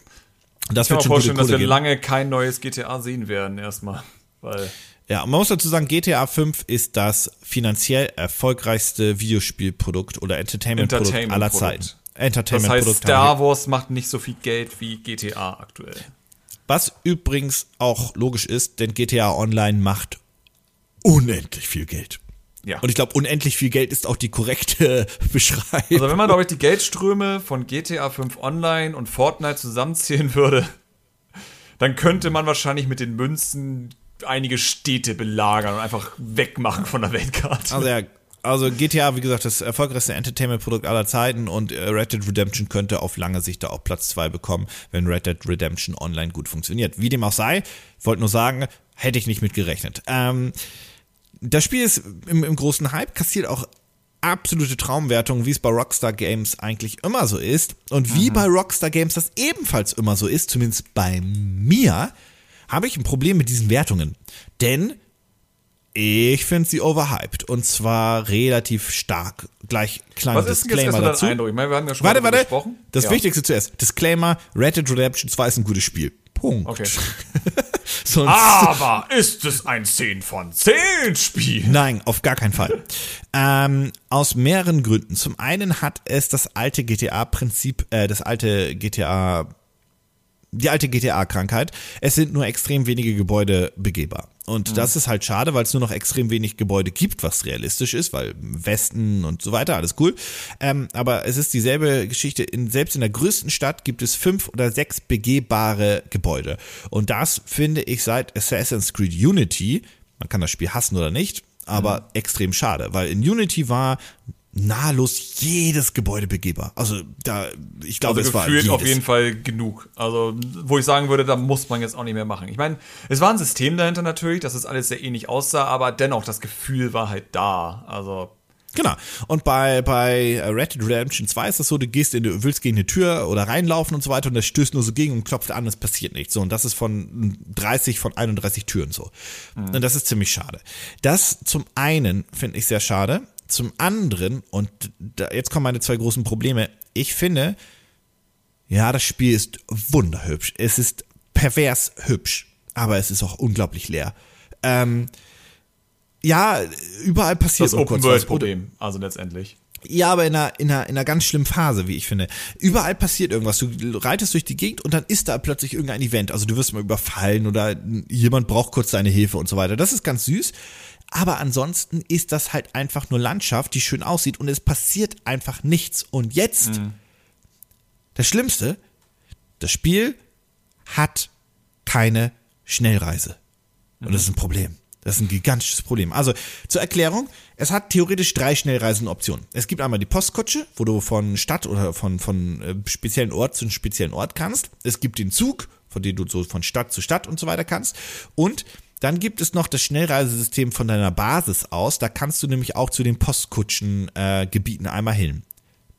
kann wird mir schon gute vorstellen, dass wir geben. lange kein neues GTA sehen werden, erstmal. Weil, Ja, man muss dazu sagen, GTA 5 ist das finanziell erfolgreichste Videospielprodukt oder Entertainment-Produkt aller Entertainment-Produkt. Das heißt, Star Wars macht nicht so viel Geld wie GTA aktuell. Was übrigens auch logisch ist, denn GTA Online macht unendlich viel Geld. Ja. Und ich glaube, unendlich viel Geld ist auch die korrekte Beschreibung. Also wenn man, glaube ich, die Geldströme von GTA 5 Online und Fortnite zusammenzählen würde, dann könnte man wahrscheinlich mit den Münzen einige Städte belagern und einfach wegmachen von der Weltkarte. Also, ja, also GTA, wie gesagt, das erfolgreichste Entertainment-Produkt aller Zeiten und äh, Red Dead Redemption könnte auf lange Sicht da auch Platz 2 bekommen, wenn Red Dead Redemption online gut funktioniert. Wie dem auch sei, wollte nur sagen, hätte ich nicht mit gerechnet. Ähm, das Spiel ist im, im großen Hype, kassiert auch absolute Traumwertungen, wie es bei Rockstar Games eigentlich immer so ist. Und wie bei Rockstar Games das ebenfalls immer so ist, zumindest bei mir, habe ich ein Problem mit diesen Wertungen. Denn ich finde sie overhyped. Und zwar relativ stark. Gleich kleiner Was ist denn jetzt Disclaimer dazu. Eindruck? Ich meine, wir haben ja schon Warte, warte. gesprochen. Das ja. Wichtigste zuerst. Disclaimer, Red Dead Redemption 2 ist ein gutes Spiel. Punkt. Okay. Sonst, Aber ist es ein 10 von 10 Spiel? Nein, auf gar keinen Fall. ähm, aus mehreren Gründen. Zum einen hat es das alte GTA-Prinzip, äh, das alte GTA, die alte GTA-Krankheit. Es sind nur extrem wenige Gebäude begehbar. Und das ist halt schade, weil es nur noch extrem wenig Gebäude gibt, was realistisch ist, weil Westen und so weiter, alles cool. Ähm, aber es ist dieselbe Geschichte. In, selbst in der größten Stadt gibt es fünf oder sechs begehbare Gebäude. Und das finde ich seit Assassin's Creed Unity, man kann das Spiel hassen oder nicht, aber extrem schade, weil in Unity war nahelos jedes Gebäude begehbar. Also da, ich glaube, Also es war gefühlt jedes. auf jeden Fall genug. Also, wo ich sagen würde, da muss man jetzt auch nicht mehr machen. Ich meine, es war ein System dahinter natürlich, dass es alles sehr ähnlich aussah, aber dennoch, das Gefühl war halt da. Also, Genau. Und bei, bei Red Dead Redemption 2 ist das so, du gehst in, du willst gegen eine Tür oder reinlaufen und so weiter und das stößt nur so gegen und klopft an, es passiert nichts. So, und das ist von 30 von 31 Türen so. Und das ist ziemlich schade. Das zum einen finde ich sehr schade. Zum anderen, und da, jetzt kommen meine zwei großen Probleme, ich finde, ja, das Spiel ist wunderhübsch. Es ist pervers hübsch, aber es ist auch unglaublich leer. Ähm, ja, überall passiert das was. Oder- Open-World-Problem, also letztendlich. Ja, aber in einer, in, einer, in einer ganz schlimmen Phase, wie ich finde. Überall passiert irgendwas. Du reitest durch die Gegend und dann ist da plötzlich irgendein Event. Also du wirst mal überfallen oder jemand braucht kurz deine Hilfe und so weiter. Das ist ganz süß. Aber ansonsten ist das halt einfach nur Landschaft, die schön aussieht und es passiert einfach nichts. Und jetzt, mhm. das Schlimmste, das Spiel hat keine Schnellreise. Und das ist ein Problem. Das ist ein gigantisches Problem. Also zur Erklärung, es hat theoretisch drei Schnellreisenoptionen. Es gibt einmal die Postkutsche, wo du von Stadt oder von, von äh, speziellen Ort zu einem speziellen Ort kannst. Es gibt den Zug, von dem du so von Stadt zu Stadt und so weiter kannst. Und dann gibt es noch das Schnellreisesystem von deiner Basis aus. Da kannst du nämlich auch zu den Postkutschengebieten äh, einmal hin.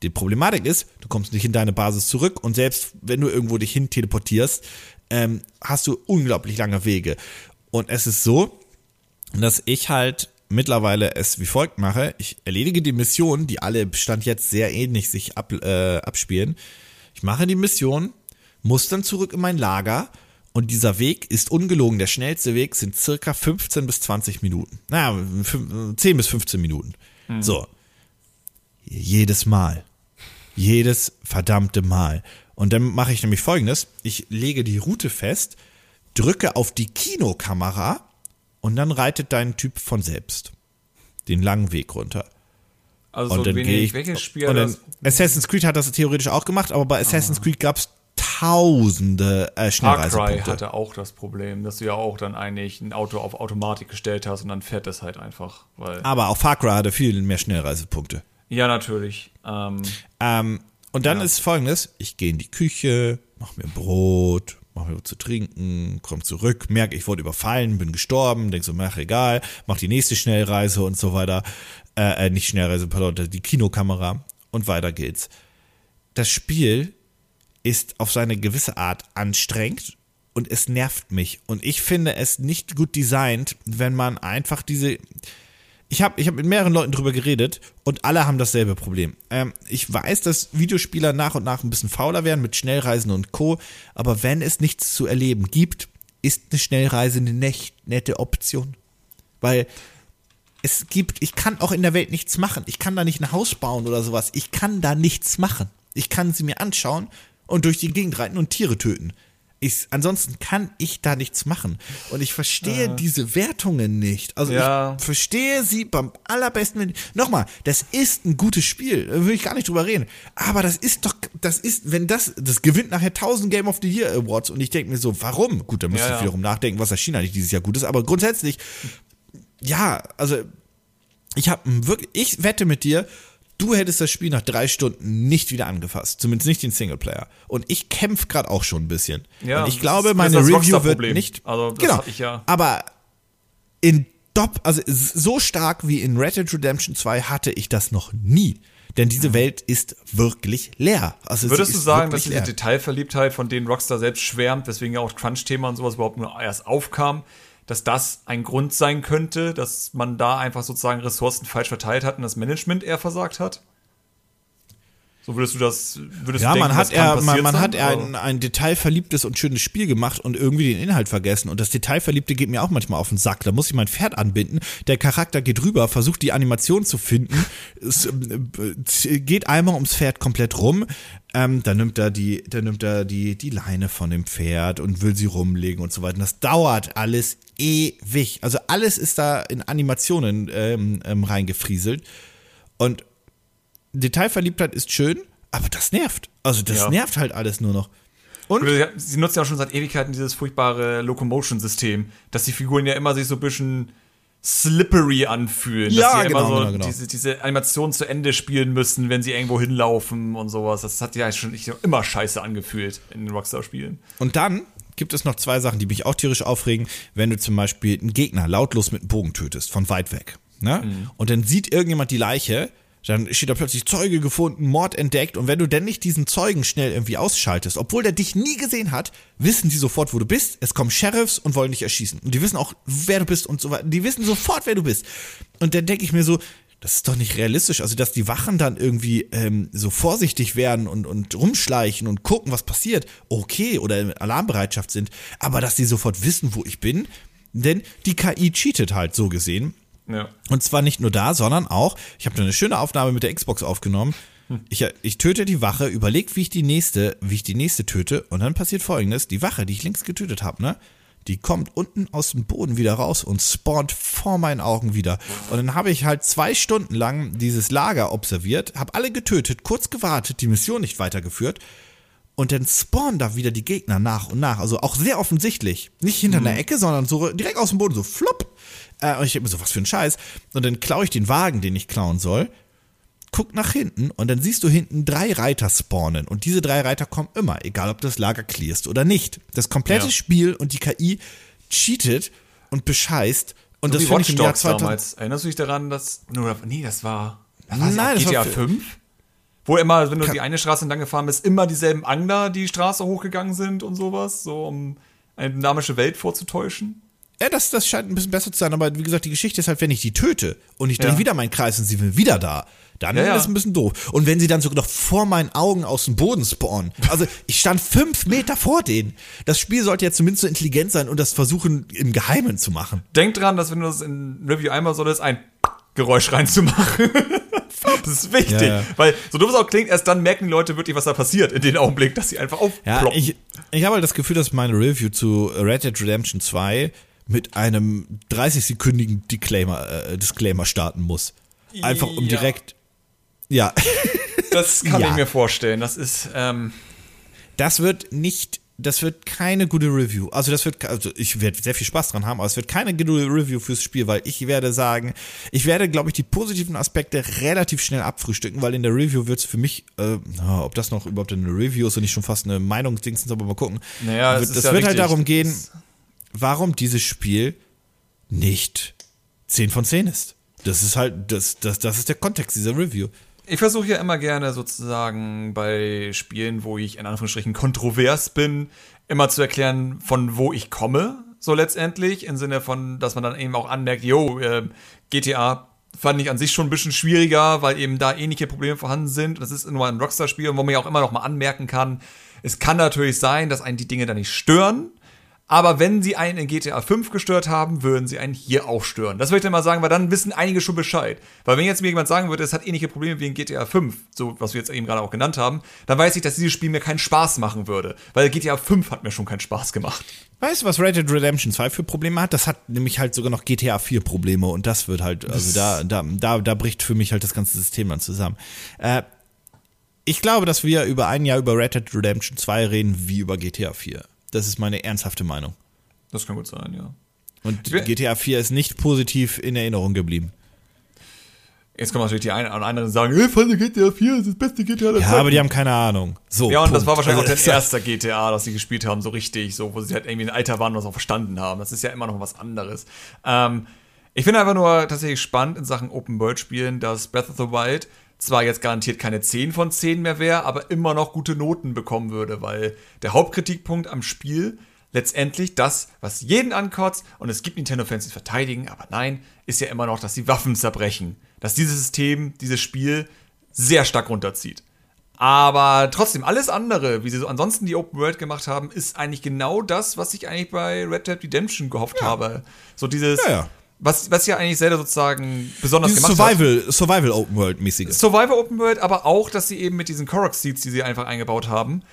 Die Problematik ist, du kommst nicht in deine Basis zurück und selbst wenn du irgendwo dich hin teleportierst, ähm, hast du unglaublich lange Wege. Und es ist so, dass ich halt mittlerweile es wie folgt mache. Ich erledige die Mission, die alle Stand jetzt sehr ähnlich sich ab, äh, abspielen. Ich mache die Mission, muss dann zurück in mein Lager und dieser Weg ist ungelogen. Der schnellste Weg sind circa 15 bis 20 Minuten. Naja, 10 bis 15 Minuten. Mhm. So. Jedes Mal. Jedes verdammte Mal. Und dann mache ich nämlich folgendes. Ich lege die Route fest, drücke auf die Kinokamera und dann reitet dein Typ von selbst den langen Weg runter. Also und so dann wenig, ich, welches Spiel und dann, Assassin's Creed hat das theoretisch auch gemacht, aber bei Assassin's ah. Creed gab es tausende äh, Schnellreisepunkte. Far Cry hatte auch das Problem, dass du ja auch dann eigentlich ein Auto auf Automatik gestellt hast und dann fährt es halt einfach. Aber auch Far Cry hatte viel mehr Schnellreisepunkte. Ja, natürlich. Ähm, ähm, und dann ja. ist folgendes, ich gehe in die Küche, mach mir Brot, mach mir zu trinken, komm zurück, merke, ich wurde überfallen, bin gestorben, denk so, mach egal, mach die nächste Schnellreise und so weiter. Äh, äh, nicht Schnellreise, pardon, die Kinokamera und weiter geht's. Das Spiel ist auf seine gewisse Art anstrengend und es nervt mich. Und ich finde es nicht gut designt, wenn man einfach diese, ich habe ich hab mit mehreren Leuten drüber geredet und alle haben dasselbe Problem. Ähm, ich weiß, dass Videospieler nach und nach ein bisschen fauler werden mit Schnellreisen und Co. Aber wenn es nichts zu erleben gibt, ist eine Schnellreise eine nette Option. Weil es gibt, ich kann auch in der Welt nichts machen. Ich kann da nicht ein Haus bauen oder sowas. Ich kann da nichts machen. Ich kann sie mir anschauen und durch die Gegend reiten und Tiere töten. Ich, ansonsten kann ich da nichts machen. Und ich verstehe äh. diese Wertungen nicht. Also ja. ich verstehe sie beim allerbesten. Nochmal, das ist ein gutes Spiel. Da will ich gar nicht drüber reden. Aber das ist doch, das ist, wenn das, das gewinnt nachher 1000 Game of the Year Awards. Und ich denke mir so, warum? Gut, da müsste ja, ich wiederum nachdenken, was erschien eigentlich dieses Jahr gut ist. Aber grundsätzlich, ja, also ich habe wirklich, ich wette mit dir, Du hättest das Spiel nach drei Stunden nicht wieder angefasst. Zumindest nicht den Singleplayer. Und ich kämpfe gerade auch schon ein bisschen. Ja, und ich glaube, meine Review wird nicht. Also, genau. Ja. Aber in Dop, also so stark wie in Red Dead Redemption 2 hatte ich das noch nie. Denn diese Welt ist wirklich leer. Also Würdest du sagen, dass diese leer. Detailverliebtheit, von denen Rockstar selbst schwärmt, deswegen ja auch Crunch-Thema und sowas überhaupt nur erst aufkam, dass das ein Grund sein könnte, dass man da einfach sozusagen Ressourcen falsch verteilt hat und das Management eher versagt hat? So würdest du das, würdest ja, du denken, man hat er, man, man hat er ein, ein detailverliebtes und schönes Spiel gemacht und irgendwie den Inhalt vergessen. Und das Detailverliebte geht mir auch manchmal auf den Sack. Da muss ich mein Pferd anbinden. Der Charakter geht rüber, versucht die Animation zu finden. Es äh, geht einmal ums Pferd komplett rum. Ähm, dann nimmt er die, dann nimmt er die, die Leine von dem Pferd und will sie rumlegen und so weiter. Und das dauert alles ewig. Also alles ist da in Animationen ähm, ähm, reingefrieselt. Und Detailverliebtheit ist schön, aber das nervt. Also das ja. nervt halt alles nur noch. Und? Sie nutzen ja auch schon seit Ewigkeiten dieses furchtbare Locomotion-System, dass die Figuren ja immer sich so ein bisschen slippery anfühlen. Ja, dass sie genau, immer so genau, genau. Diese, diese Animation zu Ende spielen müssen, wenn sie irgendwo hinlaufen und sowas. Das hat ja schon immer scheiße angefühlt in den Rockstar-Spielen. Und dann gibt es noch zwei Sachen, die mich auch tierisch aufregen, wenn du zum Beispiel einen Gegner lautlos mit einem Bogen tötest, von weit weg. Ne? Mhm. Und dann sieht irgendjemand die Leiche dann steht da plötzlich Zeuge gefunden, Mord entdeckt und wenn du denn nicht diesen Zeugen schnell irgendwie ausschaltest, obwohl der dich nie gesehen hat, wissen die sofort, wo du bist. Es kommen Sheriffs und wollen dich erschießen. Und die wissen auch, wer du bist und so weiter. Die wissen sofort, wer du bist. Und dann denke ich mir so, das ist doch nicht realistisch. Also, dass die Wachen dann irgendwie ähm, so vorsichtig werden und, und rumschleichen und gucken, was passiert, okay, oder in Alarmbereitschaft sind, aber dass die sofort wissen, wo ich bin, denn die KI cheatet halt so gesehen Ja. Und zwar nicht nur da, sondern auch, ich habe da eine schöne Aufnahme mit der Xbox aufgenommen. Ich, ich töte die Wache, überleg, wie ich die nächste, wie ich die nächste töte, und dann passiert folgendes: Die Wache, die ich links getötet habe, ne, die kommt unten aus dem Boden wieder raus und spawnt vor meinen Augen wieder. Und dann habe ich halt zwei Stunden lang dieses Lager observiert, habe alle getötet, kurz gewartet, die Mission nicht weitergeführt. Und dann spawnen da wieder die Gegner nach und nach. Also auch sehr offensichtlich. Nicht hinter einer Ecke, sondern so direkt aus dem Boden, so flupp. Äh, und ich denke mir so, was für ein Scheiß. Und dann klaue ich den Wagen, den ich klauen soll, guck nach hinten und dann siehst du hinten drei Reiter spawnen. Und diese drei Reiter kommen immer, egal ob das Lager clearst oder nicht. Das komplette Ja. Spiel und die KI cheatet und bescheißt. Und So das finde ich im Jahr Watch Dogs 2000. damals. Erinnerst du dich daran, dass. Nur, nee, das war. war das Nein, auch das war GTA für- 5? Wo immer, wenn du die eine Straße entlang gefahren bist, immer dieselben Angler die Straße hochgegangen sind und sowas, so um eine dynamische Welt vorzutäuschen. Ja, das, das scheint ein bisschen besser zu sein, aber wie gesagt, die Geschichte ist halt, wenn ich die töte und ich drehe Ja. wieder meinen Kreis und sie will wieder da, dann Ja, ja. ist es ein bisschen doof. Und wenn sie dann sogar noch vor meinen Augen aus dem Boden spawnen. Also ich stand fünf Meter vor denen. Das Spiel sollte ja zumindest so intelligent sein und das versuchen im Geheimen zu machen. Denk dran, dass wenn du das in Review einmal solltest, ein Geräusch reinzumachen. das ist wichtig. Ja, ja. Weil, so dumm es auch klingt, erst dann merken die Leute wirklich, was da passiert in dem Augenblick, dass sie einfach Ja, aufploppen. ich, ich habe halt das Gefühl, dass meine Review zu Red Dead Redemption 2 mit einem 30-sekündigen Disclaimer, äh, Disclaimer starten muss. Einfach um Ja. direkt. Ja. das kann Ja. ich mir vorstellen. Das ist, ähm, Das wird nicht, das wird keine gute Review. Also das wird, also ich werde sehr viel Spaß dran haben, aber es wird keine gute Review fürs Spiel, weil ich werde sagen, ich werde, glaube ich, die positiven Aspekte relativ schnell abfrühstücken, weil in der Review wird es für mich, äh, ob das noch überhaupt eine Review ist und nicht schon fast eine Meinungsdings, aber mal gucken. Naja, es wird, ist das ja wird halt darum gehen, Das- warum dieses Spiel nicht 10 von 10 ist. Das ist halt, das, das, das ist der Kontext dieser Review. Ich versuche ja immer gerne sozusagen bei Spielen, wo ich in Anführungsstrichen kontrovers bin, immer zu erklären, von wo ich komme, so letztendlich, im Sinne von, dass man dann eben auch anmerkt, yo, äh, GTA fand ich an sich schon ein bisschen schwieriger, weil eben da ähnliche Probleme vorhanden sind. Das ist nur ein Rockstar-Spiel, wo man ja auch immer noch mal anmerken kann, es kann natürlich sein, dass einen die Dinge da nicht stören, aber wenn sie einen in GTA 5 gestört haben, würden sie einen hier auch stören. Das würde ich dann mal sagen, weil dann wissen einige schon Bescheid. Weil wenn jetzt mir jemand sagen würde, es hat ähnliche Probleme wie in GTA 5, so was wir jetzt eben gerade auch genannt haben, dann weiß ich, dass dieses Spiel mir keinen Spaß machen würde. Weil GTA 5 hat mir schon keinen Spaß gemacht. Weißt du, was Red Dead Redemption 2 für Probleme hat? Das hat nämlich halt sogar noch GTA 4 Probleme und das wird halt, also da, da, da, da bricht für mich halt das ganze System dann zusammen. Äh, ich glaube, dass wir über ein Jahr über Red Dead Redemption 2 reden wie über GTA 4. Das ist meine ernsthafte Meinung. Das kann gut sein, ja. Und GTA 4 ist nicht positiv in Erinnerung geblieben. Jetzt kommen natürlich die einen und anderen sagen, hey, fand GTA 4 ist das beste GTA der Ja, Zeiten." aber die haben keine Ahnung. So. Ja, und das Punkt. war wahrscheinlich Also, auch das erste GTA, das sie gespielt haben, so richtig, so, wo sie halt irgendwie ein Alter waren und das auch verstanden haben. Das ist ja immer noch was anderes. Ähm, ich finde einfach nur tatsächlich spannend in Sachen Open-World-Spielen, dass Breath of the Wild zwar jetzt garantiert keine 10 von 10 mehr wäre, aber immer noch gute Noten bekommen würde, weil der Hauptkritikpunkt am Spiel letztendlich das, was jeden ankotzt, und es gibt Nintendo-Fans, die es verteidigen, aber nein, ist ja immer noch, dass die Waffen zerbrechen. Dass dieses System, dieses Spiel sehr stark runterzieht. Aber trotzdem, alles andere, wie sie so ansonsten die Open World gemacht haben, ist eigentlich genau das, was ich eigentlich bei Red Dead Redemption gehofft habe. So dieses, Ja, ja. Was, was ja eigentlich Zelda sozusagen besonders Dieses gemacht hat. Survival, Survival Open World mäßige. Survivor Open World, aber auch, dass sie eben mit diesen Korok Seeds, die sie einfach eingebaut haben,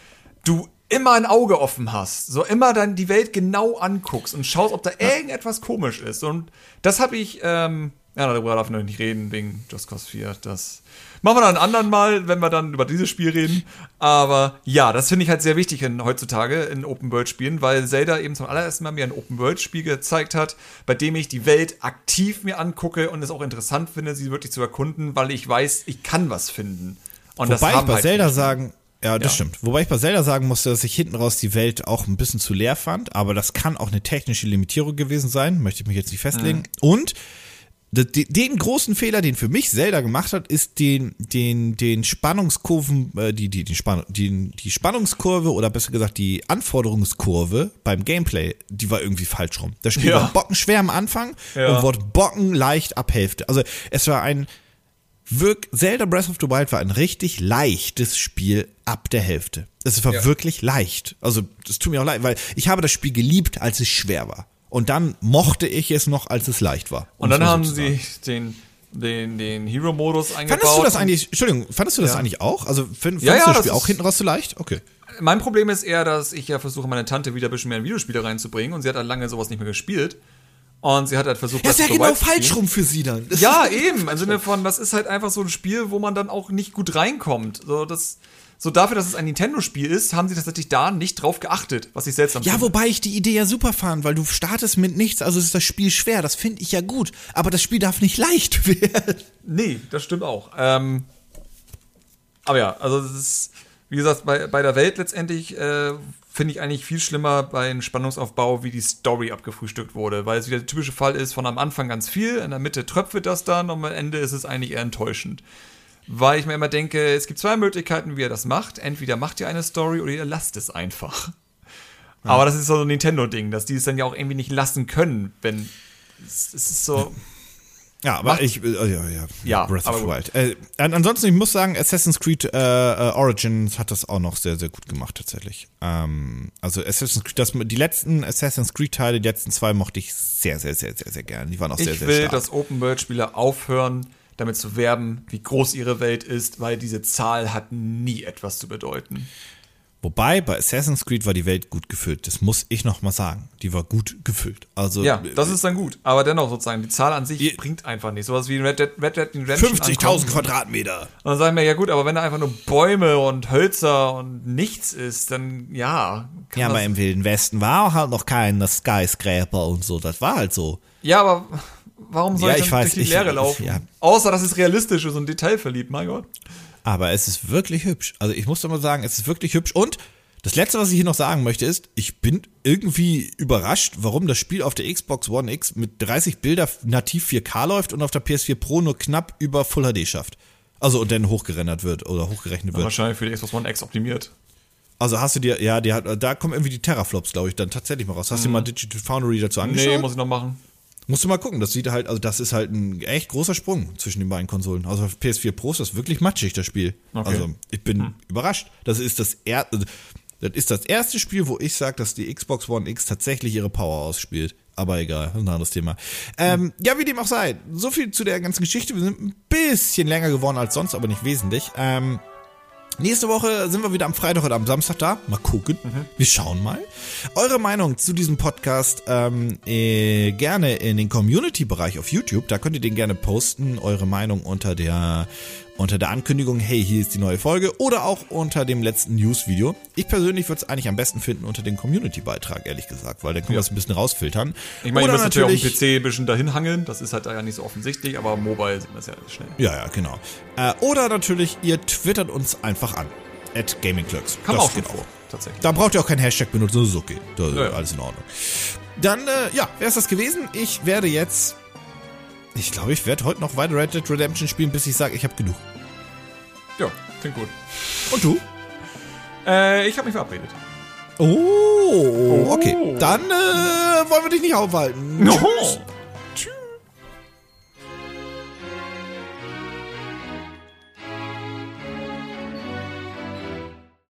du immer ein Auge offen hast, so immer dann die Welt genau anguckst und schaust, ob da irgendetwas komisch ist. Und das habe ich, ähm, ja, darüber darf ich noch nicht reden, wegen Just Cause 4. Das machen wir dann ein anderen Mal, wenn wir dann über dieses Spiel reden. Aber ja, das finde ich halt sehr wichtig in, heutzutage in Open-World-Spielen, weil Zelda eben zum allerersten Mal mir ein Open-World-Spiel gezeigt hat, bei dem ich die Welt aktiv mir angucke und es auch interessant finde, sie wirklich zu erkunden, weil ich weiß, ich kann was finden. Und Wobei ich bei halt Zelda sagen, ja, das Ja. stimmt. Wobei ich bei Zelda sagen musste, dass ich hinten raus die Welt auch ein bisschen zu leer fand, aber das kann auch eine technische Limitierung gewesen sein, möchte ich mich jetzt nicht festlegen. Mhm. Und den großen Fehler, den für mich Zelda gemacht hat, ist den, den, den Spannungskurven, äh, die, die, die, Spann die, die Spannungskurve oder besser gesagt die Anforderungskurve beim Gameplay, die war irgendwie falsch rum. Das Spiel Ja. war bockenschwer am Anfang Ja. und wurde bockenleicht ab Hälfte. Also es war ein wirk Zelda Breath of the Wild war ein richtig leichtes Spiel ab der Hälfte. Es war Ja. wirklich leicht. Also, das tut mir auch leid, weil ich habe das Spiel geliebt, als es schwer war. Und dann mochte ich es noch, als es leicht war. Und dann haben sie den, den, den Hero-Modus eingebaut. Fandest du das eigentlich, Entschuldigung, fandest du das ja. eigentlich auch? Also findest ja, ja, du das Spiel auch hinten raus so leicht? Okay. Mein Problem ist eher, dass ich ja versuche, meine Tante wieder ein bisschen mehr in Videospiele reinzubringen und sie hat halt lange sowas nicht mehr gespielt. Und sie hat halt versucht, das ist ja genau falsch rum für sie dann. Das ja, eben. Im Sinne von, das ist halt einfach so ein Spiel, wo man dann auch nicht gut reinkommt. So, das, so dafür, dass es ein Nintendo-Spiel ist, haben sie tatsächlich da nicht drauf geachtet, was ich seltsam Ja, finde. wobei ich die Idee ja super fand, weil du startest mit nichts, also ist das Spiel schwer. Das finde ich ja gut. Aber das Spiel darf nicht leicht werden. Nee, das stimmt auch. Ähm, aber ja, also das ist, wie gesagt, bei, bei der Welt letztendlich äh, finde ich eigentlich viel schlimmer bei einem Spannungsaufbau, wie die Story abgefrühstückt wurde, weil es wieder der typische Fall ist, von am Anfang ganz viel, in der Mitte tröpfelt das dann und am Ende ist es eigentlich eher enttäuschend. Weil ich mir immer denke, es gibt zwei Möglichkeiten, wie ihr das macht. Entweder macht ihr eine Story oder ihr lasst es einfach. Ja. Aber das ist so ein Nintendo-Ding, dass die es dann ja auch irgendwie nicht lassen können, wenn es, es ist so. Ja, aber Macht, ich, äh, ja, ja, ja, Breath of the Wild. Äh, ansonsten, ich muss sagen, Assassin's Creed äh, äh, Origins hat das auch noch sehr, sehr gut gemacht, tatsächlich. Ähm, also Assassin's Creed, das, die letzten Assassin's Creed-Teile, die letzten zwei mochte ich sehr, sehr, sehr, sehr, sehr gerne. Die waren auch ich sehr, sehr stark. Ich will, dass Open-World-Spieler aufhören, damit zu werben, wie groß ihre Welt ist, weil diese Zahl hat nie etwas zu bedeuten. Wobei bei Assassin's Creed war die Welt gut gefüllt. Das muss ich noch mal sagen. Die war gut gefüllt. Also ja, das ist dann gut. Aber dennoch sozusagen die Zahl an sich die, bringt einfach nicht. Sowas wie Red Dead, Red Dead Redemption 50.000 Quadratmeter. Und dann sagen wir ja gut, aber wenn da einfach nur Bäume und Hölzer und nichts ist, dann ja. Ja, aber im Wilden Westen war halt noch kein Skyscraper und so. Das war halt so. Ja, aber warum soll ja, ich, ich weiß, durch die Leere laufen? Ja. Außer, dass es realistisch ist und detailverliebt, mein Gott. Aber es ist wirklich hübsch. Also ich muss doch mal sagen, es ist wirklich hübsch. Und das Letzte, was ich hier noch sagen möchte, ist, ich bin irgendwie überrascht, warum das Spiel auf der Xbox One X mit 30 Bilder nativ 4K läuft und auf der PS4 Pro nur knapp über Full HD schafft. Also und dann hochgerendert wird oder hochgerechnet wird. Wahrscheinlich für die Xbox One X optimiert. Also hast du dir, ja, die hat, da kommen irgendwie die Terraflops, glaube ich, dann tatsächlich mal raus. Hast mhm. du dir mal Digital Foundry dazu angeschaut? Nee, muss ich noch machen. Musst du mal gucken, das sieht halt, also das ist halt ein echt großer Sprung zwischen den beiden Konsolen. Also auf PS4 Pro ist das wirklich matschig, das Spiel. Okay. Also ich bin hm. überrascht. Das ist das, er das ist das erste Spiel, wo ich sage, dass die Xbox One X tatsächlich ihre Power ausspielt. Aber egal, ein anderes Thema. Ähm, ja, wie dem auch sei. So viel zu der ganzen Geschichte. Wir sind ein bisschen länger geworden als sonst, aber nicht wesentlich. Ähm, Nächste Woche sind wir wieder am Freitag oder am Samstag da. Mal gucken. Mhm. Wir schauen mal. Eure Meinung zu diesem Podcast ähm, äh, gerne in den Community-Bereich auf YouTube. Da könnt ihr den gerne posten. Eure Meinung unter der unter der Ankündigung, hey, hier ist die neue Folge oder auch unter dem letzten News-Video. Ich persönlich würde es eigentlich am besten finden unter dem Community-Beitrag, ehrlich gesagt, weil dann können ja. wir es ein bisschen rausfiltern. Ich meine, ihr müsst natürlich auf dem PC ein bisschen dahin hangeln, das ist halt da ja nicht so offensichtlich, aber mobile sieht man es ja schnell. Ja, ja, genau. Äh, oder natürlich, ihr twittert uns einfach an. At GamingClerks. Kann das auch geht auch. Tatsächlich. Da braucht ihr auch kein Hashtag benutzen, das ist okay. Ist ja, ja. alles in Ordnung. Dann, äh, ja, wäre es das gewesen. Ich werde jetzt ich glaube, ich werde heute noch weiter Red Dead Redemption spielen, bis ich sage, ich habe genug. Ja, klingt gut. Und du? Äh, ich habe mich verabredet. Oh, okay. Dann äh, wollen wir dich nicht aufhalten. No. Tschüss.